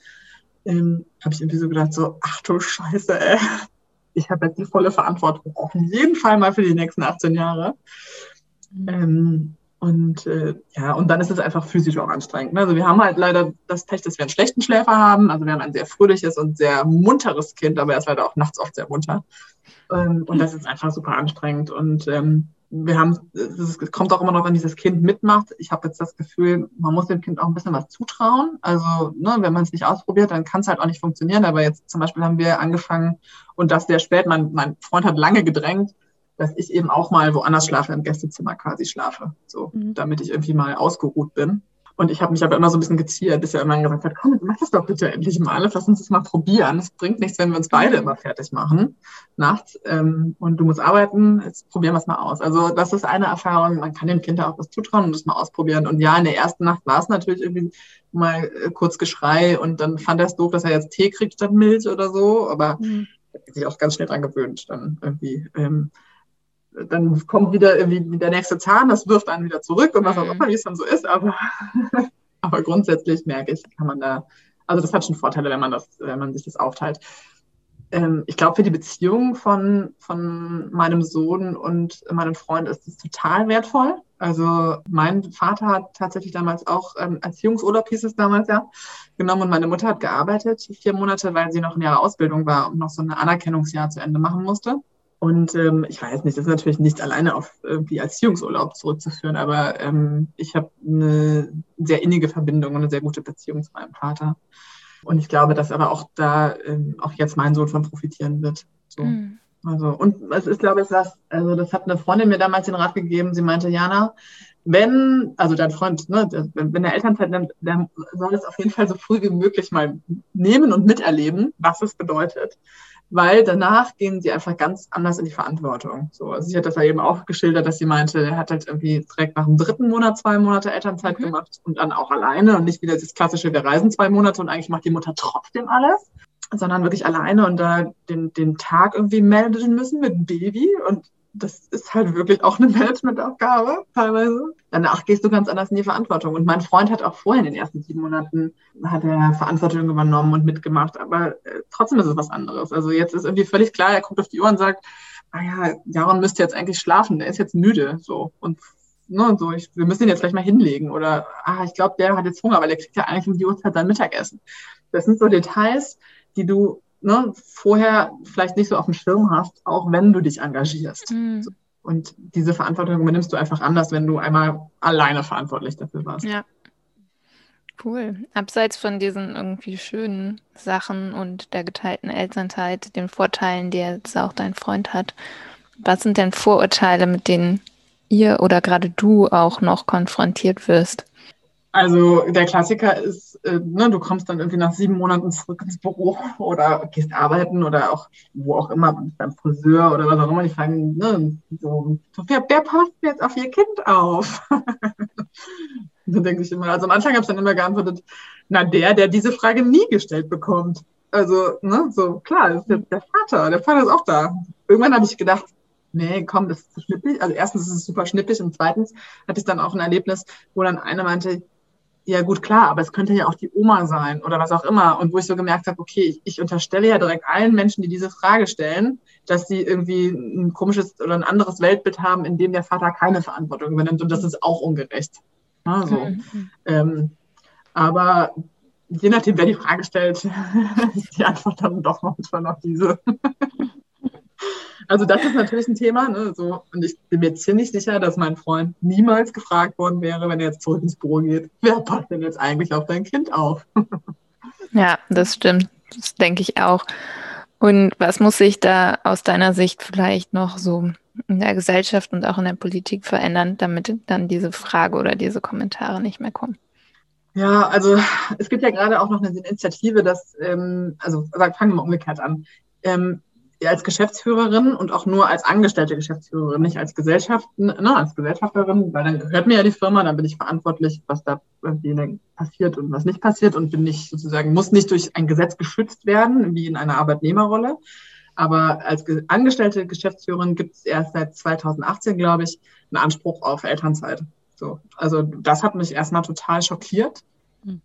ähm, habe ich irgendwie so gedacht, so, ach du Scheiße, ey. ich habe jetzt die volle Verantwortung auf jeden Fall mal für die nächsten 18 Jahre. Mhm. Ähm, und äh, ja, und dann ist es einfach physisch auch anstrengend. Ne? Also wir haben halt leider das Pech, dass wir einen schlechten Schläfer haben. Also wir haben ein sehr fröhliches und sehr munteres Kind, aber er ist leider auch nachts oft sehr munter. Ähm, und das ist einfach super anstrengend. Und ähm, wir haben, es kommt auch immer noch, wenn dieses Kind mitmacht. Ich habe jetzt das Gefühl, man muss dem Kind auch ein bisschen was zutrauen. Also, ne, wenn man es nicht ausprobiert, dann kann es halt auch nicht funktionieren. Aber jetzt zum Beispiel haben wir angefangen und das sehr spät. Mein, mein Freund hat lange gedrängt, dass ich eben auch mal woanders schlafe, im Gästezimmer quasi schlafe, so, mhm. damit ich irgendwie mal ausgeruht bin. Und ich habe mich aber immer so ein bisschen geziert, bis er immer gesagt hat, komm, mach das doch bitte endlich mal, lass uns das mal probieren. Es bringt nichts, wenn wir uns beide immer fertig machen nachts ähm, und du musst arbeiten, jetzt probieren wir es mal aus. Also das ist eine Erfahrung, man kann dem Kind auch was zutrauen und das mal ausprobieren. Und ja, in der ersten Nacht war es natürlich irgendwie mal äh, kurz Geschrei und dann fand er es doof, dass er jetzt Tee kriegt statt Milch oder so, aber mhm. hat sich auch ganz schnell dran gewöhnt dann irgendwie. Ähm, dann kommt wieder irgendwie der nächste Zahn, das wirft einen wieder zurück und was auch mhm. immer, wie es dann so ist. Aber, aber grundsätzlich merke ich, kann man da, also das hat schon Vorteile, wenn man das, wenn man sich das aufteilt. Ähm, ich glaube, für die Beziehung von, von meinem Sohn und meinem Freund ist es total wertvoll. Also mein Vater hat tatsächlich damals auch ähm, Erziehungsurlaub hieß es damals ja genommen und meine Mutter hat gearbeitet vier Monate, weil sie noch in ihrer Ausbildung war und noch so ein Anerkennungsjahr zu Ende machen musste. Und ähm, ich weiß nicht, das ist natürlich nicht alleine auf irgendwie Erziehungsurlaub zurückzuführen, aber ähm, ich habe eine sehr innige Verbindung und eine sehr gute Beziehung zu meinem Vater. Und ich glaube, dass aber auch da ähm, auch jetzt mein Sohn von profitieren wird. So. Mhm. Also, und es ist, glaube ich, das, also das hat eine Freundin mir damals den Rat gegeben. Sie meinte, Jana, wenn, also dein Freund, ne, wenn der Elternzeit nimmt, dann soll es auf jeden Fall so früh wie möglich mal nehmen und miterleben, was es bedeutet weil danach gehen sie einfach ganz anders in die Verantwortung. So, also sie hat das ja eben auch geschildert, dass sie meinte, er hat halt irgendwie direkt nach dem dritten Monat zwei Monate Elternzeit mhm. gemacht und dann auch alleine und nicht wieder das klassische, wir reisen zwei Monate und eigentlich macht die Mutter trotzdem alles, sondern wirklich alleine und da den, den Tag irgendwie melden müssen mit dem Baby und das ist halt wirklich auch eine Managementaufgabe teilweise. Danach gehst du ganz anders in die Verantwortung. Und mein Freund hat auch vorher in den ersten sieben Monaten hat er Verantwortung übernommen und mitgemacht. Aber äh, trotzdem ist es was anderes. Also jetzt ist irgendwie völlig klar, er guckt auf die Uhr und sagt, ah ja, Jaron müsste jetzt eigentlich schlafen, der ist jetzt müde. So. Und ne, so, ich, wir müssen ihn jetzt gleich mal hinlegen. Oder ah, ich glaube, der hat jetzt Hunger, weil der kriegt ja eigentlich um die Uhrzeit sein Mittagessen. Das sind so Details, die du ne, vorher vielleicht nicht so auf dem Schirm hast, auch wenn du dich engagierst. Mhm. Und diese Verantwortung übernimmst du einfach anders, wenn du einmal alleine verantwortlich dafür warst. Ja. Cool. Abseits von diesen irgendwie schönen Sachen und der geteilten Elternzeit, den Vorteilen, die jetzt auch dein Freund hat, was sind denn Vorurteile, mit denen ihr oder gerade du auch noch konfrontiert wirst? Also der Klassiker ist, äh, ne, du kommst dann irgendwie nach sieben Monaten zurück ins Büro oder gehst arbeiten oder auch wo auch immer, beim Friseur oder was auch immer, die fragen, ne, so, wer, wer passt jetzt auf ihr Kind auf? dann denke ich immer, also am Anfang habe ich dann immer geantwortet, na der, der diese Frage nie gestellt bekommt. Also, ne, so klar, das ist jetzt der Vater, der Vater ist auch da. Irgendwann habe ich gedacht, nee, komm, das ist zu schnippig. Also erstens ist es super schnippig und zweitens hatte ich dann auch ein Erlebnis, wo dann eine meinte, ja gut, klar, aber es könnte ja auch die Oma sein oder was auch immer. Und wo ich so gemerkt habe, okay, ich, ich unterstelle ja direkt allen Menschen, die diese Frage stellen, dass sie irgendwie ein komisches oder ein anderes Weltbild haben, in dem der Vater keine Verantwortung übernimmt. Und das ist auch ungerecht. Ja, so. Mhm. Ähm, aber je nachdem, wer die Frage stellt, ist die Antwort dann doch manchmal noch diese. Also das ist natürlich ein Thema. Ne? So, und ich bin mir ziemlich sicher, dass mein Freund niemals gefragt worden wäre, wenn er jetzt zurück ins Büro geht, wer passt denn jetzt eigentlich auf dein Kind auf? ja, das stimmt. Das denke ich auch. Und was muss sich da aus deiner Sicht vielleicht noch so in der Gesellschaft und auch in der Politik verändern, damit dann diese Frage oder diese Kommentare nicht mehr kommen? Ja, also es gibt ja gerade auch noch eine Initiative, dass, ähm, also fangen wir mal umgekehrt an. Ähm, als Geschäftsführerin und auch nur als angestellte Geschäftsführerin, nicht als Gesellschaft, ne, als Gesellschafterin, weil dann gehört mir ja die Firma, dann bin ich verantwortlich, was da irgendwie passiert und was nicht passiert und bin nicht sozusagen, muss nicht durch ein Gesetz geschützt werden, wie in einer Arbeitnehmerrolle. Aber als angestellte Geschäftsführerin gibt es erst seit 2018, glaube ich, einen Anspruch auf Elternzeit. So, also das hat mich erstmal total schockiert. Mhm.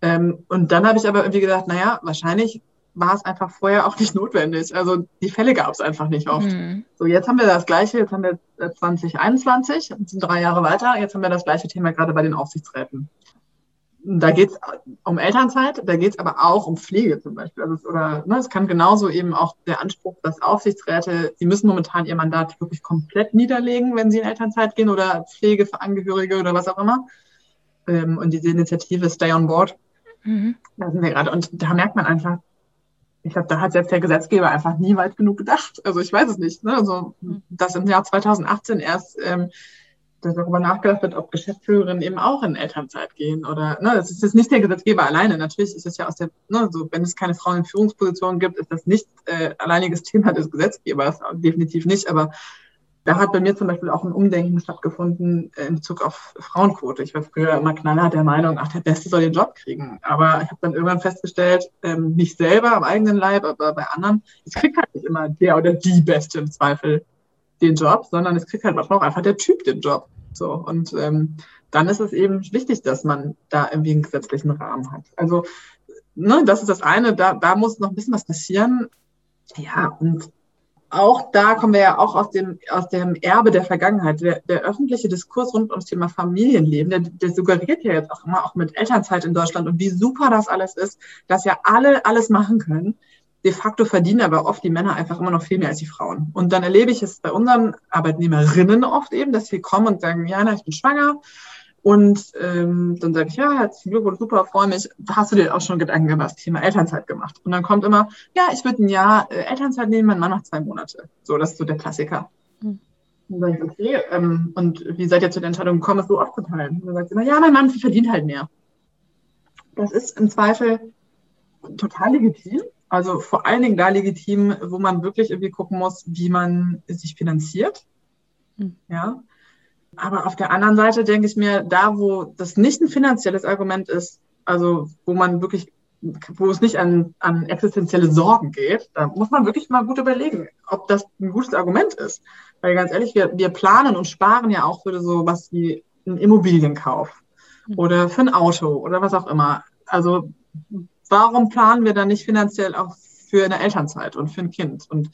Ähm, und dann habe ich aber irgendwie gedacht, naja, wahrscheinlich war es einfach vorher auch nicht notwendig. Also die Fälle gab es einfach nicht oft. Mhm. So, jetzt haben wir das Gleiche, jetzt haben wir 2021, sind drei Jahre weiter, jetzt haben wir das gleiche Thema gerade bei den Aufsichtsräten. Da geht es um Elternzeit, da geht es aber auch um Pflege zum Beispiel. Also es, oder ne, es kann genauso eben auch der Anspruch, dass Aufsichtsräte, sie müssen momentan ihr Mandat wirklich komplett niederlegen, wenn sie in Elternzeit gehen oder Pflege für Angehörige oder was auch immer. Ähm, und diese Initiative Stay on Board, mhm. da sind wir gerade. Und da merkt man einfach, ich glaube, da hat selbst der Gesetzgeber einfach nie weit genug gedacht. Also ich weiß es nicht. Ne? Also, mhm. dass im Jahr 2018 erst ähm, darüber nachgedacht wird, ob Geschäftsführerinnen eben auch in Elternzeit gehen oder, ne, das ist jetzt nicht der Gesetzgeber alleine. Natürlich ist es ja aus der, ne, so, wenn es keine Frauen in Führungspositionen gibt, ist das nicht äh, alleiniges Thema des Gesetzgebers, definitiv nicht, aber da hat bei mir zum Beispiel auch ein Umdenken stattgefunden in Bezug auf Frauenquote. Ich war früher immer knallhart der Meinung, ach, der Beste soll den Job kriegen. Aber ich habe dann irgendwann festgestellt, ähm, nicht selber am eigenen Leib, aber bei anderen, es kriegt halt nicht immer der oder die Beste im Zweifel den Job, sondern es kriegt halt manchmal auch einfach der Typ den Job. So, und ähm, dann ist es eben wichtig, dass man da irgendwie einen gesetzlichen Rahmen hat. Also, ne, das ist das eine, da, da muss noch ein bisschen was passieren. Ja, und auch da kommen wir ja auch aus dem, aus dem Erbe der Vergangenheit. Der, der öffentliche Diskurs rund ums Thema Familienleben, der, der suggeriert ja jetzt auch immer, auch mit Elternzeit in Deutschland und wie super das alles ist, dass ja alle alles machen können. De facto verdienen aber oft die Männer einfach immer noch viel mehr als die Frauen. Und dann erlebe ich es bei unseren Arbeitnehmerinnen oft eben, dass sie kommen und sagen, ja, na, ich bin schwanger. Und ähm, dann sage ich, ja, herzlichen Glückwunsch, super, freue mich. Hast du dir auch schon Gedanken über das Thema Elternzeit gemacht? Und dann kommt immer, ja, ich würde ein Jahr äh, Elternzeit nehmen, mein Mann noch zwei Monate. So, das ist so der Klassiker. Mhm. Dann sage ich, okay, ähm, und wie seid ihr zu der Entscheidung gekommen, es so aufzuteilen? Und dann sagt sie immer, ja, mein Mann verdient halt mehr. Das ist im Zweifel total legitim. Also vor allen Dingen da legitim, wo man wirklich irgendwie gucken muss, wie man sich finanziert. Mhm. Ja. Aber auf der anderen Seite denke ich mir, da wo das nicht ein finanzielles Argument ist, also wo man wirklich, wo es nicht an, an existenzielle Sorgen geht, da muss man wirklich mal gut überlegen, ob das ein gutes Argument ist. Weil ganz ehrlich, wir, wir planen und sparen ja auch für so was wie einen Immobilienkauf mhm. oder für ein Auto oder was auch immer. Also warum planen wir dann nicht finanziell auch für eine Elternzeit und für ein Kind? Und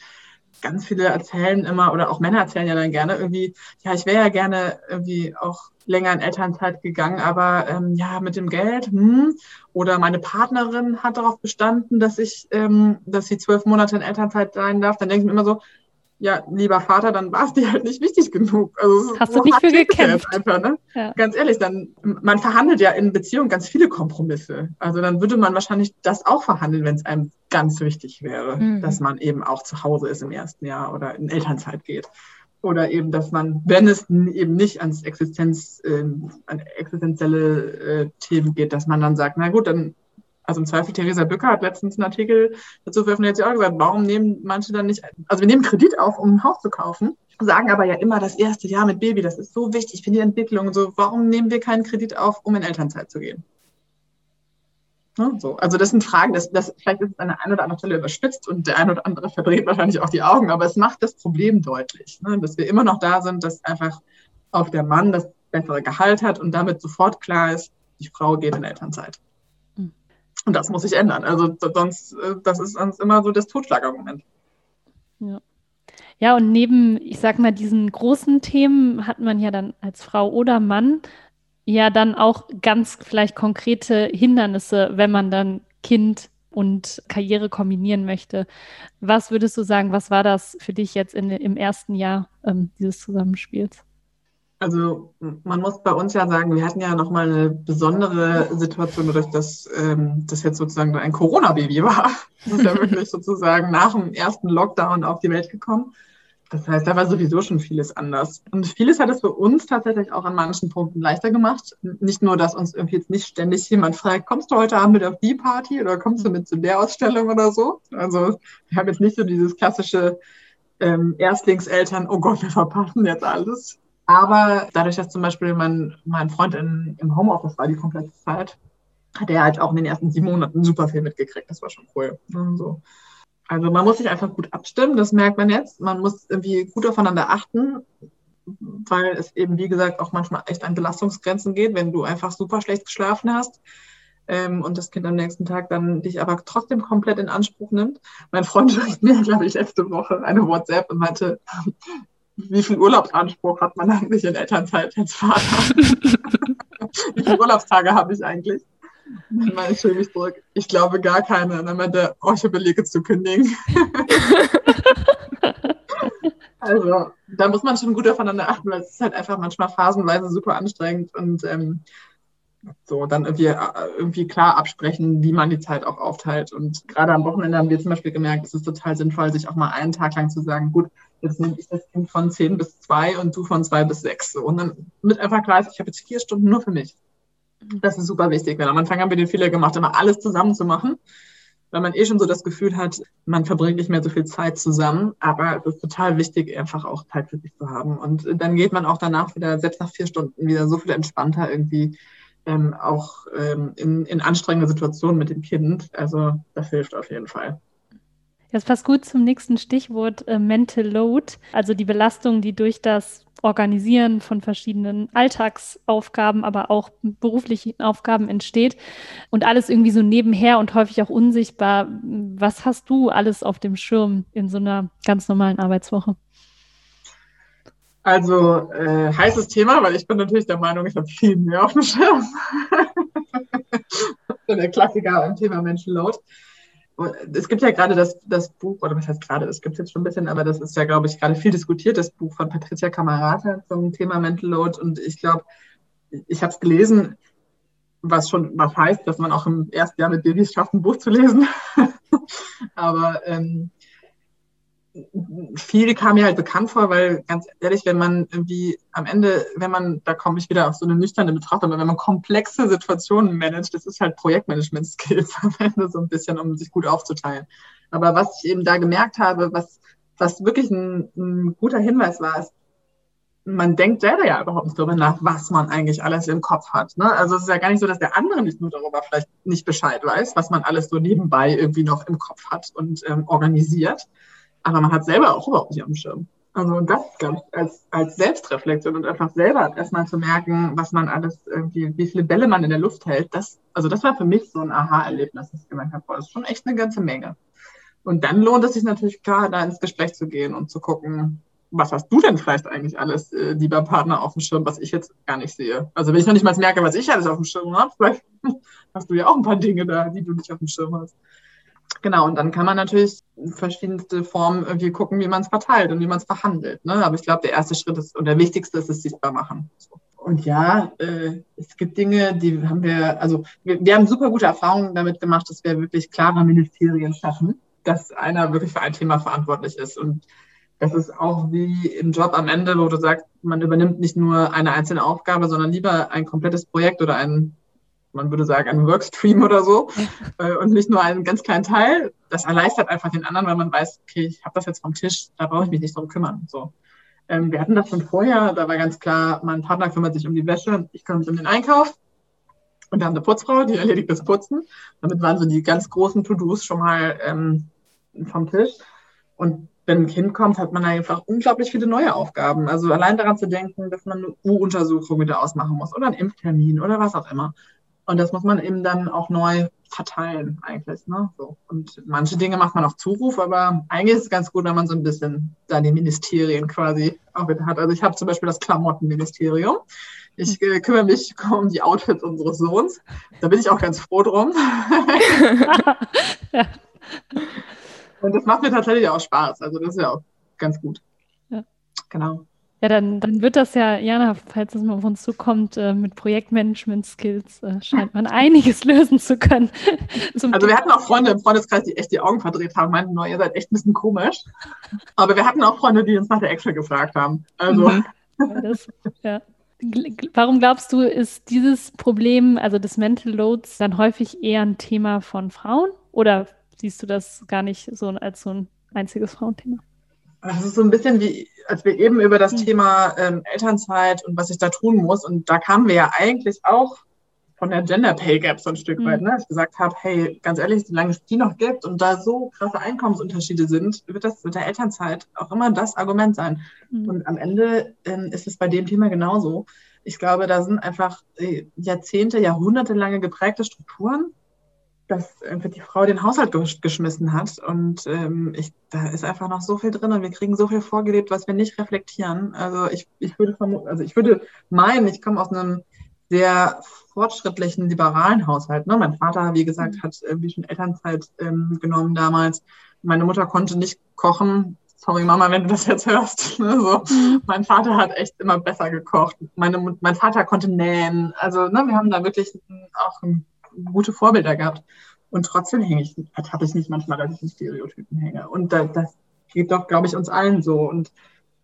ganz viele erzählen immer, oder auch Männer erzählen ja dann gerne irgendwie, ja, ich wäre ja gerne irgendwie auch länger in Elternzeit gegangen, aber ähm, ja, mit dem Geld, hm, oder meine Partnerin hat darauf bestanden, dass ich, ähm, dass sie zwölf Monate in Elternzeit sein darf, dann denke ich mir immer so, ja, lieber Vater, dann war es dir halt nicht wichtig genug. Also, Hast du nicht für gekämpft. Einfach, ne? ja. Ganz ehrlich, dann, man verhandelt ja in Beziehungen ganz viele Kompromisse. Also dann würde man wahrscheinlich das auch verhandeln, wenn es einem ganz wichtig wäre, mhm. dass man eben auch zu Hause ist im ersten Jahr oder in Elternzeit geht. Oder eben, dass man, wenn es eben nicht ans Existenz, äh, an existenzielle äh, Themen geht, dass man dann sagt, na gut, dann also im Zweifel, Theresa Bücker hat letztens einen Artikel dazu veröffentlicht, sie auch gesagt, warum nehmen manche dann nicht, also wir nehmen Kredit auf, um ein Haus zu kaufen, sagen aber ja immer das erste Jahr mit Baby, das ist so wichtig für die Entwicklung. So, warum nehmen wir keinen Kredit auf, um in Elternzeit zu gehen? Ne, so. Also das sind Fragen, das, das, vielleicht ist es an der einen oder anderen Stelle überspitzt und der eine oder andere verdreht wahrscheinlich auch die Augen, aber es macht das Problem deutlich, ne, dass wir immer noch da sind, dass einfach auch der Mann das bessere Gehalt hat und damit sofort klar ist, die Frau geht in Elternzeit. Und das muss sich ändern. Also sonst, äh, das ist sonst immer so das Totschlagargument. Ja. Ja, und neben, ich sag mal, diesen großen Themen hat man ja dann als Frau oder Mann ja dann auch ganz vielleicht konkrete Hindernisse, wenn man dann Kind und Karriere kombinieren möchte. Was würdest du sagen, was war das für dich jetzt in, im ersten Jahr ähm, dieses Zusammenspiels? Also man muss bei uns ja sagen, wir hatten ja nochmal eine besondere Situation, dadurch, dass ähm, das jetzt sozusagen ein Corona-Baby war. Das ist ja wirklich sozusagen nach dem ersten Lockdown auf die Welt gekommen. Das heißt, da war sowieso schon vieles anders. Und vieles hat es für uns tatsächlich auch an manchen Punkten leichter gemacht. Nicht nur, dass uns irgendwie jetzt nicht ständig jemand fragt, kommst du heute Abend mit auf die Party oder kommst du mit zu der Ausstellung oder so. Also wir haben jetzt nicht so dieses klassische ähm, Erstlingseltern, oh Gott, wir verpassen jetzt alles. Aber dadurch, dass zum Beispiel mein, mein Freund in, im Homeoffice war die komplette Zeit, hat er halt auch in den ersten sieben Monaten super viel mitgekriegt. Das war schon cool. So. Also man muss sich einfach gut abstimmen, das merkt man jetzt. Man muss irgendwie gut aufeinander achten, weil es eben, wie gesagt, auch manchmal echt an Belastungsgrenzen geht, wenn du einfach super schlecht geschlafen hast. ähm, und das Kind am nächsten Tag dann dich aber trotzdem komplett in Anspruch nimmt. Mein Freund schrieb mir, glaube ich, letzte Woche eine WhatsApp und meinte, wie viel Urlaubsanspruch hat man eigentlich in Elternzeit als Vater? wie viele Urlaubstage habe ich eigentlich? Dann meine ich mich zurück, ich glaube gar keine. Und dann meinte oh, ich überlege zu kündigen. also, da muss man schon gut aufeinander achten, weil es ist halt einfach manchmal phasenweise super anstrengend und ähm, so dann irgendwie, äh, irgendwie klar absprechen, wie man die Zeit auch aufteilt. Und gerade am Wochenende haben wir zum Beispiel gemerkt, es ist total sinnvoll, sich auch mal einen Tag lang zu sagen, gut, jetzt nehme ich das Kind von 10 bis 2 und du von 2 bis 6. So. Und dann mit einfach klar ich habe jetzt vier Stunden nur für mich. Das ist super wichtig, weil am Anfang haben wir den Fehler gemacht, immer alles zusammen zu machen, weil man eh schon so das Gefühl hat, man verbringt nicht mehr so viel Zeit zusammen. Aber es ist total wichtig, einfach auch Zeit für sich zu haben. Und dann geht man auch danach wieder, selbst nach vier Stunden, wieder so viel entspannter irgendwie ähm, auch ähm, in, in anstrengender Situationen mit dem Kind. Also das hilft auf jeden Fall. Das passt gut zum nächsten Stichwort äh, Mental Load, also die Belastung, die durch das Organisieren von verschiedenen Alltagsaufgaben, aber auch beruflichen Aufgaben entsteht und alles irgendwie so nebenher und häufig auch unsichtbar. Was hast du alles auf dem Schirm in so einer ganz normalen Arbeitswoche? Also äh, heißes Thema, weil ich bin natürlich der Meinung, ich habe viel mehr auf dem Schirm. der Klassiker im Thema Menschenload. Es gibt ja gerade das, das Buch, oder was heißt gerade, es gibt es jetzt schon ein bisschen, aber das ist ja, glaube ich, gerade viel diskutiert, das Buch von Patricia Camarata zum Thema Mental Load. Und ich glaube, ich habe es gelesen, was schon was heißt, dass man auch im ersten Jahr mit Babys schafft, ein Buch zu lesen. aber ähm, viel kam mir halt bekannt vor, weil ganz ehrlich, wenn man irgendwie am Ende, wenn man, da komme ich wieder auf so eine nüchterne Betrachtung, wenn man komplexe Situationen managt, das ist halt Projektmanagement-Skills am Ende so ein bisschen, um sich gut aufzuteilen. Aber was ich eben da gemerkt habe, was, was wirklich ein, ein guter Hinweis war, ist, man denkt selber ja überhaupt nicht darüber nach, was man eigentlich alles im Kopf hat. Ne? Also es ist ja gar nicht so, dass der andere nicht nur darüber vielleicht nicht Bescheid weiß, was man alles so nebenbei irgendwie noch im Kopf hat und ähm, organisiert aber man hat selber auch überhaupt nicht am Schirm. Also das, als, als Selbstreflexion und einfach selber erstmal zu merken, was man alles irgendwie, wie viele Bälle man in der Luft hält, das, also das war für mich so ein Aha-Erlebnis, dass ich gemerkt habe, boah, das ist schon echt eine ganze Menge. Und dann lohnt es sich natürlich klar, da ins Gespräch zu gehen und zu gucken, was hast du denn vielleicht eigentlich alles, äh, lieber Partner, auf dem Schirm, was ich jetzt gar nicht sehe? Also wenn ich noch nicht mal merke, was ich alles auf dem Schirm habe, vielleicht hast du ja auch ein paar Dinge da, die du nicht auf dem Schirm hast. Genau, und dann kann man natürlich verschiedenste Formen irgendwie gucken, wie man es verteilt und wie man es verhandelt. Ne? Aber ich glaube, der erste Schritt ist und der wichtigste ist es sichtbar machen. Und ja, äh, es gibt Dinge, die haben wir, also wir, wir haben super gute Erfahrungen damit gemacht, dass wir wirklich klare Ministerien schaffen, dass einer wirklich für ein Thema verantwortlich ist. Und das ist auch wie im Job am Ende, wo du sagst, man übernimmt nicht nur eine einzelne Aufgabe, sondern lieber ein komplettes Projekt oder ein man würde sagen, ein Workstream oder so äh, und nicht nur einen ganz kleinen Teil. Das erleichtert einfach den anderen, weil man weiß, okay, ich habe das jetzt vom Tisch, da brauche ich mich nicht drum kümmern. So. Ähm, wir hatten das schon vorher, da war ganz klar, mein Partner kümmert sich um die Wäsche, ich kümmere mich um den Einkauf. Und wir haben eine Putzfrau, die erledigt das Putzen. Damit waren so die ganz großen To-Dos schon mal ähm, vom Tisch. Und wenn ein Kind kommt, hat man einfach unglaublich viele neue Aufgaben. Also allein daran zu denken, dass man eine U-Untersuchung wieder ausmachen muss oder einen Impftermin oder was auch immer. Und das muss man eben dann auch neu verteilen eigentlich. Ne? So. Und manche Dinge macht man auf Zuruf, aber eigentlich ist es ganz gut, wenn man so ein bisschen da die Ministerien quasi auch wieder hat. Also ich habe zum Beispiel das Klamottenministerium. Ich äh, kümmere mich um die Outfits unseres Sohns. Da bin ich auch ganz froh drum. Und das macht mir tatsächlich auch Spaß. Also das ist ja auch ganz gut. Ja. Genau. Ja, dann, dann wird das ja, Jana, falls es mal auf uns zukommt, äh, mit Projektmanagement-Skills äh, scheint man einiges lösen zu können. also wir hatten auch Freunde im Freundeskreis, die echt die Augen verdreht haben, meinten, ihr seid echt ein bisschen komisch. Aber wir hatten auch Freunde, die uns nach der Excel gefragt haben. Also. Mhm. Das, ja. Warum glaubst du, ist dieses Problem, also des Mental Loads, dann häufig eher ein Thema von Frauen? Oder siehst du das gar nicht so als so ein einziges Frauenthema? Das ist so ein bisschen wie, als wir eben über das mhm. Thema ähm, Elternzeit und was ich da tun muss. Und da kamen wir ja eigentlich auch von der Gender Pay Gap so ein Stück mhm. weit, ne? Ich gesagt habe, hey, ganz ehrlich, solange es die noch gibt und da so krasse Einkommensunterschiede sind, wird das mit der Elternzeit auch immer das Argument sein. Mhm. Und am Ende ähm, ist es bei dem Thema genauso. Ich glaube, da sind einfach äh, Jahrzehnte, Jahrhunderte lange geprägte Strukturen, dass die Frau den Haushalt geschmissen hat. Und ähm, ich, da ist einfach noch so viel drin und wir kriegen so viel vorgelebt, was wir nicht reflektieren. Also ich, ich würde also ich würde meinen, ich komme aus einem sehr fortschrittlichen, liberalen Haushalt. Ne? Mein Vater, wie gesagt, mhm. hat irgendwie schon Elternzeit ähm, genommen damals. Meine Mutter konnte nicht kochen. Sorry, Mama, wenn du das jetzt hörst. Ne? So. Mhm. Mein Vater hat echt immer besser gekocht. Meine, mein Vater konnte nähen. Also ne, wir haben da wirklich auch gute Vorbilder gehabt. Und trotzdem hänge ich, habe ich nicht manchmal, dass ich in Stereotypen hänge. Und da, das geht doch, glaube ich, uns allen so. Und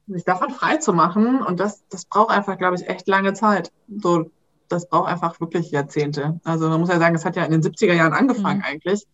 sich davon frei zu machen, und das, das braucht einfach, glaube ich, echt lange Zeit. So, das braucht einfach wirklich Jahrzehnte. Also man muss ja sagen, es hat ja in den 70er Jahren angefangen mhm. eigentlich,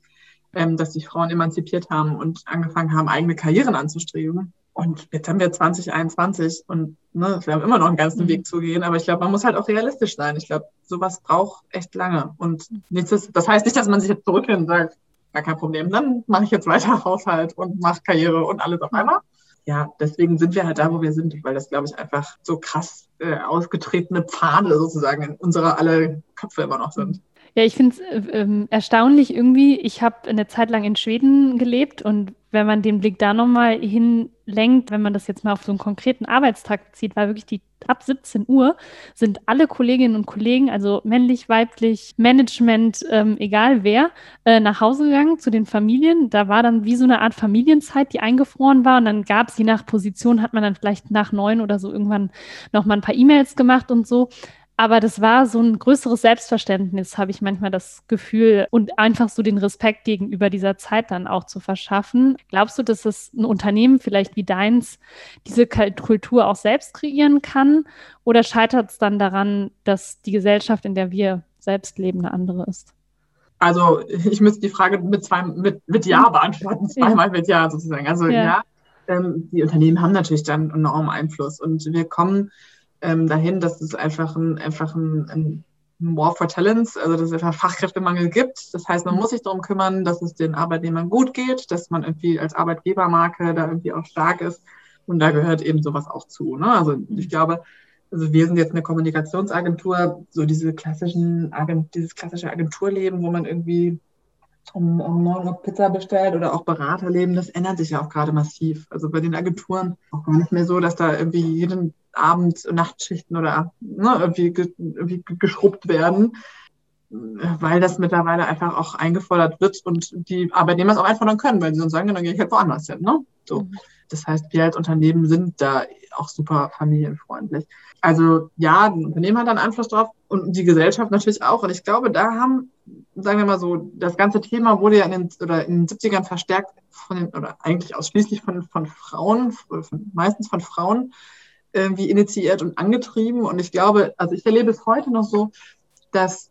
ähm, dass sich Frauen emanzipiert haben und angefangen haben, eigene Karrieren anzustreben. Und jetzt haben wir 2021 und ne, wir haben immer noch einen ganzen mhm. Weg zu gehen, aber ich glaube, man muss halt auch realistisch sein. Ich glaube, sowas braucht echt lange. Und nichts ist, das heißt nicht, dass man sich jetzt zurückhält und sagt, gar kein Problem, dann mache ich jetzt weiter Haushalt und mache Karriere und alles auf einmal. Ja, deswegen sind wir halt da, wo wir sind, weil das, glaube ich, einfach so krass äh, ausgetretene Pfade sozusagen in unserer alle Köpfe immer noch sind. Ja, ich finde es äh, ähm, erstaunlich irgendwie. Ich habe eine Zeit lang in Schweden gelebt und wenn man den Blick da nochmal hinlenkt, wenn man das jetzt mal auf so einen konkreten Arbeitstag bezieht, war wirklich die ab 17 Uhr sind alle Kolleginnen und Kollegen, also männlich, weiblich, Management, ähm, egal wer, äh, nach Hause gegangen zu den Familien. Da war dann wie so eine Art Familienzeit, die eingefroren war. Und dann gab es, je nach Position, hat man dann vielleicht nach neun oder so irgendwann nochmal ein paar E-Mails gemacht und so. Aber das war so ein größeres Selbstverständnis, habe ich manchmal das Gefühl, und einfach so den Respekt gegenüber dieser Zeit dann auch zu verschaffen. Glaubst du, dass es ein Unternehmen vielleicht wie deins diese Kultur auch selbst kreieren kann? Oder scheitert es dann daran, dass die Gesellschaft, in der wir selbst leben, eine andere ist? Also ich müsste die Frage mit, zwei, mit, mit Ja beantworten, zweimal mit Ja sozusagen. Also ja, ja ähm, die Unternehmen haben natürlich dann enormen Einfluss und wir kommen ähm, dahin, dass es einfach ein, einfach ein, ein War for Talents, also dass es einfach Fachkräftemangel gibt. Das heißt, man muss sich darum kümmern, dass es den Arbeitnehmern gut geht, dass man irgendwie als Arbeitgebermarke da irgendwie auch stark ist. Und da gehört eben sowas auch zu. Ne? Also ich glaube, also wir sind jetzt eine Kommunikationsagentur, so diese klassischen Agent, dieses klassische Agenturleben, wo man irgendwie um, um 9 Uhr Pizza bestellt oder auch Beraterleben, das ändert sich ja auch gerade massiv. Also bei den Agenturen auch gar nicht mehr so, dass da irgendwie jeden Abend Nachtschichten oder ne, irgendwie, ge, irgendwie geschrubbt werden, weil das mittlerweile einfach auch eingefordert wird und die Arbeitnehmer es auch einfordern können, weil sie sonst sagen, dann gehe ich halt woanders hin. Ne? So. Mhm. Das heißt, wir als Unternehmen sind da auch super familienfreundlich. Also ja, ein Unternehmen hat dann Einfluss drauf und die Gesellschaft natürlich auch. Und ich glaube, da haben, sagen wir mal so, das ganze Thema wurde ja in den, oder in den 70ern verstärkt von den, oder eigentlich ausschließlich von, von Frauen, von, meistens von Frauen irgendwie initiiert und angetrieben. Und ich glaube, also ich erlebe es heute noch so, dass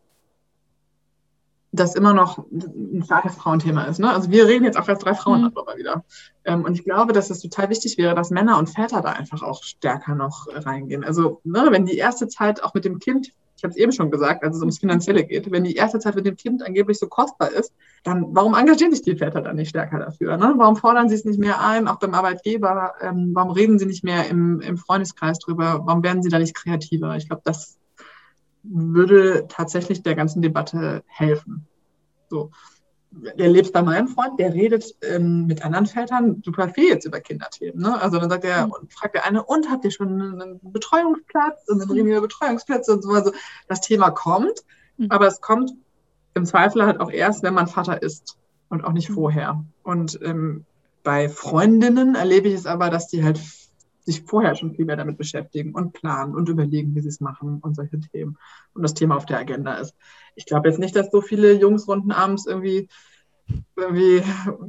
das immer noch ein starkes Frauenthema ist. Ne? Also wir reden jetzt auch als drei Frauen mhm. darüber wieder. Ähm, und ich glaube, dass es total wichtig wäre, dass Männer und Väter da einfach auch stärker noch reingehen. Also ne, wenn die erste Zeit auch mit dem Kind, ich habe es eben schon gesagt, als es ums Finanzielle geht, wenn die erste Zeit mit dem Kind angeblich so kostbar ist, dann warum engagieren sich die Väter dann nicht stärker dafür? Ne? Warum fordern sie es nicht mehr ein, auch beim Arbeitgeber? Ähm, warum reden sie nicht mehr im, im Freundeskreis drüber? Warum werden sie da nicht kreativer? Ich glaube, das würde tatsächlich der ganzen Debatte helfen. So. Der lebt bei meinem Freund, der redet ähm, mit anderen Vätern super viel jetzt über Kinderthemen. Ne? Also dann sagt er, mhm. fragt der eine, und habt ihr schon einen Betreuungsplatz? Und dann reden wir über Betreuungsplätze und so. Also das Thema kommt, mhm. aber es kommt im Zweifel halt auch erst, wenn man Vater ist und auch nicht mhm. vorher. Und ähm, bei Freundinnen erlebe ich es aber, dass die halt sich vorher schon viel mehr damit beschäftigen und planen und überlegen, wie sie es machen und solche Themen und das Thema auf der Agenda ist. Ich glaube jetzt nicht, dass so viele Jungs runden abends irgendwie irgendwie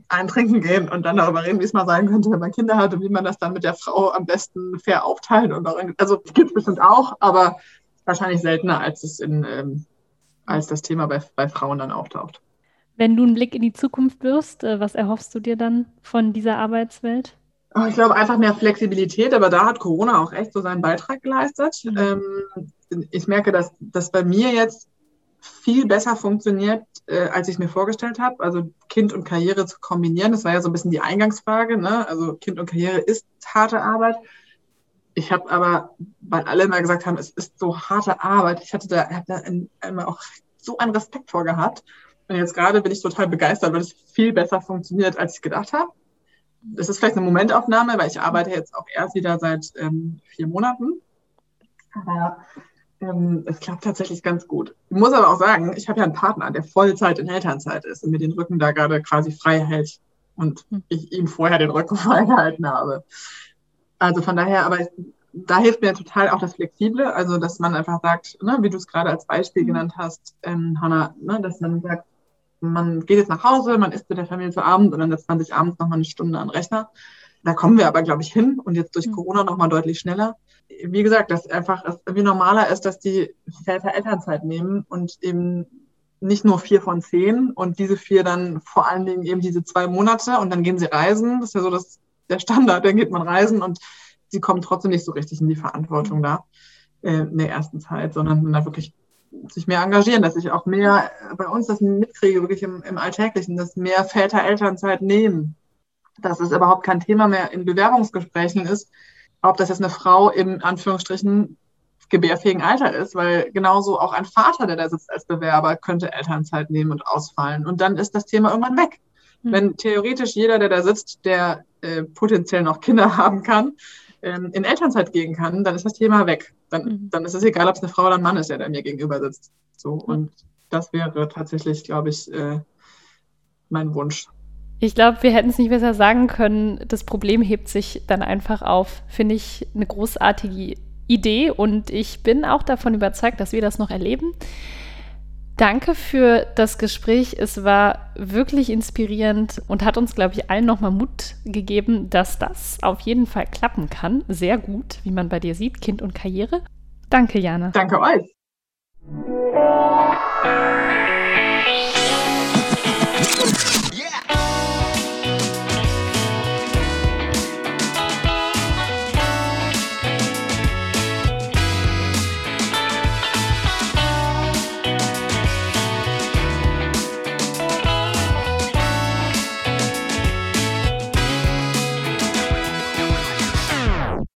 eintrinken gehen und dann darüber reden, wie es mal sein könnte, wenn man Kinder hat und wie man das dann mit der Frau am besten fair aufteilt. Und darin, also gibt es bestimmt auch, aber wahrscheinlich seltener, als es in, ähm, als das Thema bei, bei Frauen dann auftaucht. Wenn du einen Blick in die Zukunft wirst, äh, was erhoffst du dir dann von dieser Arbeitswelt? Oh, ich glaube einfach mehr Flexibilität, aber da hat Corona auch echt so seinen Beitrag geleistet. Mhm. Ähm, ich merke, dass das bei mir jetzt viel besser funktioniert, äh, als ich mir vorgestellt habe. Also Kind und Karriere zu kombinieren, das war ja so ein bisschen die Eingangsfrage. Ne? Also Kind und Karriere ist harte Arbeit. ich habe aber, weil alle immer gesagt haben, es ist so harte Arbeit, ich hatte da, hab da immer auch so einen Respekt vor gehabt. Und jetzt gerade bin ich total begeistert, weil es viel besser funktioniert, als ich gedacht habe. Das ist vielleicht eine Momentaufnahme, weil ich arbeite jetzt auch erst wieder seit ähm, vier Monaten. Aber ähm, es klappt tatsächlich ganz gut. Ich muss aber auch sagen, ich habe ja einen Partner, der Vollzeit in Elternzeit ist und mir den Rücken da gerade quasi frei hält und hm. ich ihm vorher den Rücken frei gehalten habe. Also von daher, aber da hilft mir total auch das Flexible, also dass man einfach sagt, ne, wie du es gerade als Beispiel hm. genannt hast, ähm, Hanna, ne, dass man sagt, man geht jetzt nach Hause, man isst mit der Familie zu Abend und dann setzt man sich abends nochmal eine Stunde an den Rechner. Da kommen wir aber, glaube ich, hin und jetzt durch hm. Corona nochmal deutlich schneller wie gesagt, dass einfach es irgendwie normaler ist, dass die Väter Elternzeit nehmen und eben nicht nur vier von zehn und diese vier dann vor allen Dingen eben diese zwei Monate und dann gehen sie reisen. Das ist ja so das, der Standard, dann geht man reisen und sie kommen trotzdem nicht so richtig in die Verantwortung da äh, in der ersten Zeit, sondern da wirklich sich mehr engagieren, dass ich auch mehr bei uns das mitkriege, wirklich im, im Alltäglichen, dass mehr Väter Elternzeit nehmen. Dass es überhaupt kein Thema mehr in Bewerbungsgesprächen ist, ob das jetzt eine Frau im Anführungsstrichen gebärfähigen Alter ist, weil genauso auch ein Vater, der da sitzt als Bewerber, könnte Elternzeit nehmen und ausfallen. Und dann ist das Thema irgendwann weg. Mhm. Wenn theoretisch jeder, der da sitzt, der äh, potenziell noch Kinder haben kann, ähm, in Elternzeit gehen kann, dann ist das Thema weg. Dann, mhm. dann ist es egal, ob es eine Frau oder ein Mann ist, der da mir gegenüber sitzt. So, und das wäre tatsächlich, glaube ich, äh, mein Wunsch. Ich glaube, wir hätten es nicht besser sagen können. Das Problem hebt sich dann einfach auf. Finde ich eine großartige Idee und ich bin auch davon überzeugt, dass wir das noch erleben. Danke für das Gespräch. Es war wirklich inspirierend und hat uns, glaube ich, allen nochmal Mut gegeben, dass das auf jeden Fall klappen kann. Sehr gut, wie man bei dir sieht, Kind und Karriere. Danke, Jana. Danke euch.